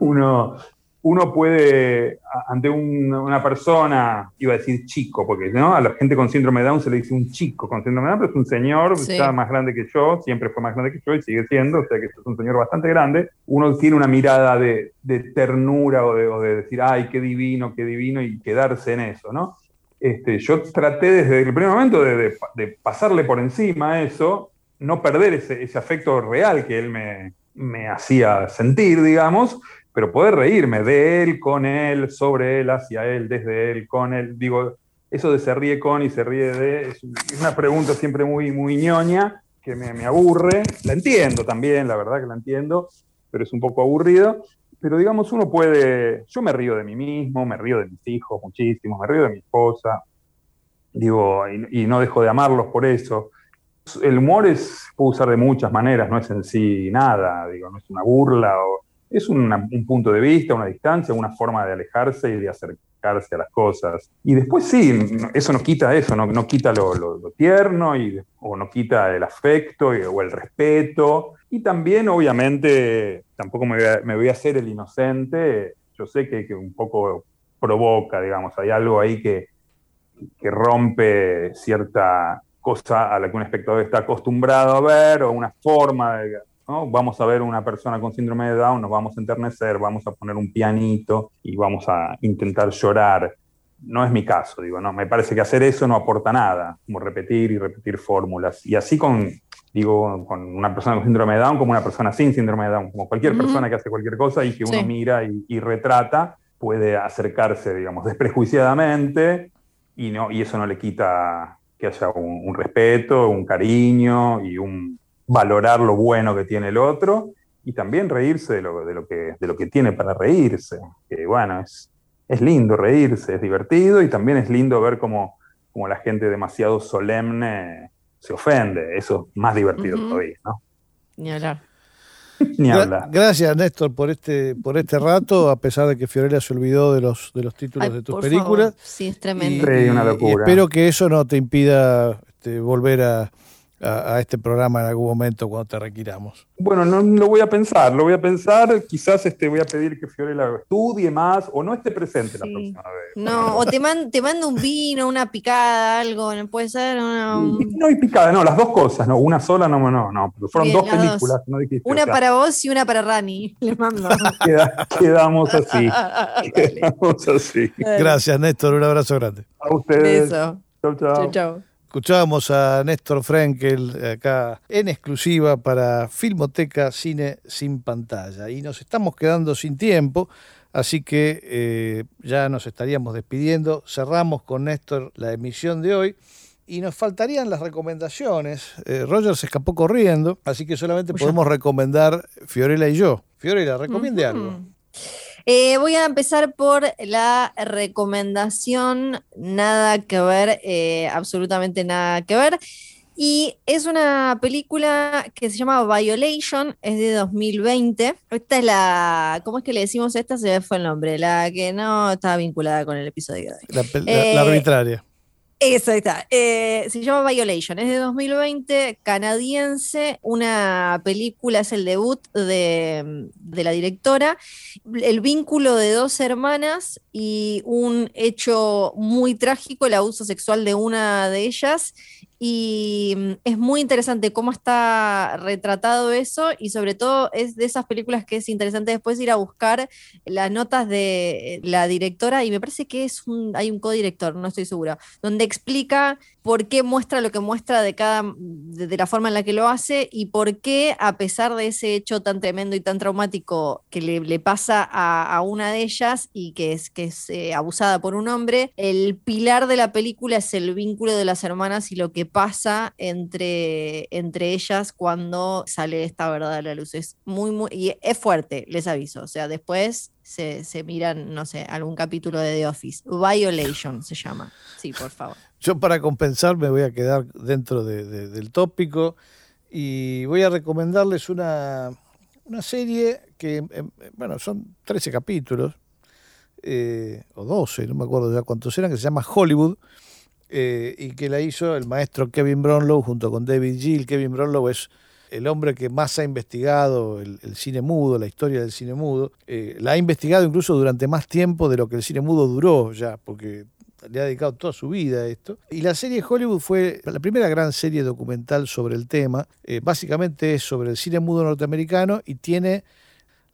uno uno puede, ante una persona, iba a decir chico, porque ¿no? a la gente con síndrome de Down se le dice un chico con síndrome de Down, pero es un señor, está más grande que yo, siempre fue más grande que yo y sigue siendo, o sea que es un señor bastante grande. Uno tiene una mirada de, ternura o de, decir, ay, qué divino, qué divino, y quedarse en eso, ¿no? Este, yo traté desde el primer momento de, pasarle por encima eso, no perder ese, ese afecto real que él me, me hacía sentir, digamos, pero poder reírme de él, con él, sobre él, hacia él, desde él, con él. Digo, eso de se ríe con y se ríe de, es una pregunta siempre muy, muy ñoña, que me, me aburre. La entiendo también, la verdad que la entiendo, pero es un poco aburrido. Pero digamos, uno puede, yo me río de mí mismo, me río de mis hijos muchísimo, me río de mi esposa, digo, y, no dejo de amarlos por eso. El humor es, puedo usar de muchas maneras, no es en sí nada, digo, no es una burla o es un punto de vista, una distancia, una forma de alejarse y de acercarse a las cosas. Y después sí, eso no quita eso, no, no quita lo, tierno y, o no quita el afecto o el respeto. Y también, obviamente, tampoco me voy a, hacer el inocente. Yo sé que, que, un poco provoca, digamos, hay algo ahí que, que rompe cierta cosa a la que un espectador está acostumbrado a ver o una forma de Vamos a ver una persona con síndrome de Down, nos vamos a enternecer, vamos a poner un pianito y vamos a intentar llorar. No es mi caso, digo, no, me parece que hacer eso no aporta nada, como repetir y repetir fórmulas. Y así con, digo, con una persona con síndrome de Down como una persona sin síndrome de Down, como cualquier persona que hace cualquier cosa y que uno mira y, retrata, puede acercarse, digamos, desprejuiciadamente y, no, y eso no le quita que haya un respeto, un cariño y un, valorar lo bueno que tiene el otro y también reírse de lo, de lo, que, de lo que tiene para reírse. Que bueno, es, es lindo reírse, es divertido y también es lindo ver cómo, cómo la gente demasiado solemne se ofende. Eso es más divertido todavía, ¿no? Ni hablar. [LAUGHS] Ni hablar. Gracias, Néstor, por este, por este rato, a pesar de que Fiorella se olvidó de los, de los títulos de tus películas. Sí, es tremendo. una locura. espero que eso no te impida este, volver a, a, este programa en algún momento cuando te requiramos. Bueno, no lo voy a pensar, lo voy a pensar, quizás este, voy a pedir que Fiorella estudie más o no esté presente la próxima vez. No, o te, te mando un vino, una picada, algo, ¿no puede ser? No, y picada, no, las dos cosas, no, una sola, no, no, no, fueron dos películas, no dijiste. Una para vos y una para Rani, [LAUGHS] le mando. quedamos así, [LAUGHS] quedamos así. Gracias, Néstor, un abrazo grande. A ustedes. Beso. Chau, chau. chau, chau. Escuchábamos a Néstor Frenkel acá en exclusiva para Filmoteca Cine sin pantalla y nos estamos quedando sin tiempo, así que eh, ya nos estaríamos despidiendo. Cerramos con Néstor la emisión de hoy y nos faltarían las recomendaciones. Eh, Roger se escapó corriendo, así que solamente podemos recomendar Fiorella y yo. Fiorella, recomiende algo. Eh, voy a empezar por la recomendación, nada que ver, eh, absolutamente nada que ver. Y es una película que se llama Violation, es de 2020. Esta es la, ¿cómo es que le decimos esta? Se me fue el nombre, la que no estaba vinculada con el episodio de hoy. La, la arbitraria. Eso está. Eh, se llama Violation. Es de 2020, canadiense. Una película, es el debut de, la directora. El vínculo de dos hermanas y un hecho muy trágico, el abuso sexual de una de ellas Y mm, es muy interesante cómo está retratado eso y sobre todo es de esas películas que es interesante después ir a buscar las notas de la directora y me parece que es un, hay un codirector, no estoy segura, donde explica por qué muestra lo que muestra de cada de, la forma en la que lo hace y por qué a pesar de ese hecho tan tremendo y tan traumático que le, pasa a, una de ellas y que es que es eh, abusada por un hombre, el pilar de la película es el vínculo de las hermanas y lo que pasa entre, entre ellas cuando sale esta verdad a la luz. Es muy, muy, y es fuerte, les aviso. O sea, después se, se miran, no sé, algún capítulo de The Office. Violation se llama. Sí, por favor. Yo para compensar me voy a quedar dentro del tópico y voy a recomendarles una, una serie que, em, em, bueno, son 13 capítulos, eh, o 12, no me acuerdo ya cuántos eran, que se llama Hollywood, eh, y que la hizo el maestro Kevin Brownlow junto con David Gill. Kevin Brownlow es el hombre que más ha investigado el, cine mudo, la historia del cine mudo. Eh, la ha investigado incluso durante más tiempo de lo que el cine mudo duró ya, porque le ha dedicado toda su vida a esto. Y la serie Hollywood fue la primera gran serie documental sobre el tema. Eh, básicamente es sobre el cine mudo norteamericano y tiene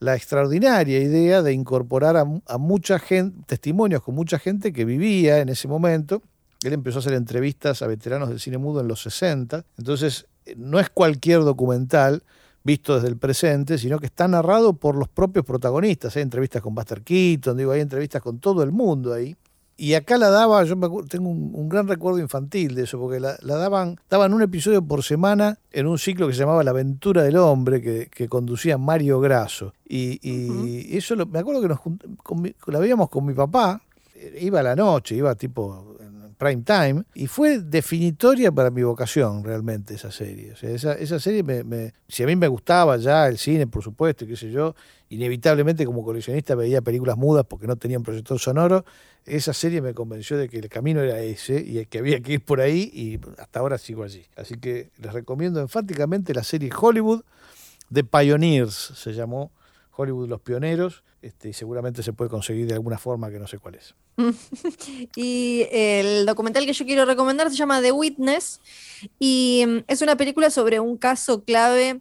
la extraordinaria idea de incorporar a, mucha gente, testimonios con mucha gente que vivía en ese momento. Él empezó a hacer entrevistas a veteranos del cine mudo en los 60. Entonces, eh, no es cualquier documental visto desde el presente, sino que está narrado por los propios protagonistas. Hay entrevistas con Buster Keaton, digo, hay entrevistas con todo el mundo ahí. Y acá la daba, yo tengo un, gran recuerdo infantil de eso, porque la, daban, daban un episodio por semana en un ciclo que se llamaba La aventura del hombre, que, conducía Mario Grasso. Y, eso me acuerdo que nos, la veíamos con mi papá, iba a la noche, iba tipo prime time, y fue definitoria para mi vocación realmente esa serie. O sea, esa, esa serie, me, si a mí me gustaba ya el cine, por supuesto, y qué sé yo, inevitablemente como coleccionista veía películas mudas porque no tenían proyector sonoro, esa serie me convenció de que el camino era ese y que había que ir por ahí y hasta ahora sigo allí. Así que les recomiendo enfáticamente la serie Hollywood de Pioneers, se llamó Hollywood Los Pioneros, este, y seguramente se puede conseguir de alguna forma que no sé cuál es. [LAUGHS] y el documental que yo quiero recomendar se llama The Witness y mm, es una película sobre un caso clave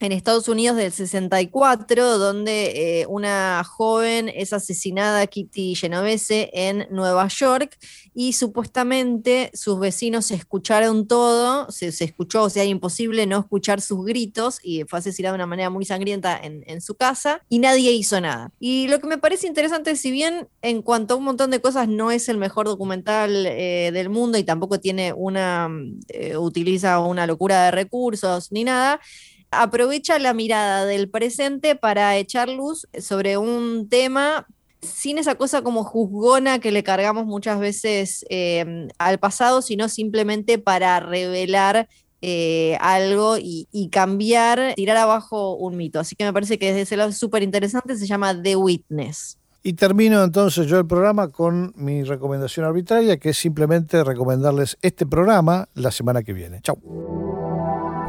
en Estados Unidos del 64, donde eh, una joven es asesinada, Kitty Genovese, en Nueva York, y supuestamente sus vecinos escucharon todo, se, escuchó, o sea, imposible no escuchar sus gritos, y fue asesinada de una manera muy sangrienta en, su casa, y nadie hizo nada. Y lo que me parece interesante, si bien en cuanto a un montón de cosas no es el mejor documental eh, del mundo y tampoco tiene una, eh, utiliza una locura de recursos ni nada, aprovecha la mirada del presente para echar luz sobre un tema sin esa cosa como juzgona que le cargamos muchas veces em, al pasado, sino simplemente para revelar eh, algo y, cambiar, tirar abajo un mito. Así que me parece que desde ese lado es súper interesante, se llama The Witness. Y termino entonces yo el programa con mi recomendación arbitraria, que es simplemente recomendarles este programa la semana que viene. Chau.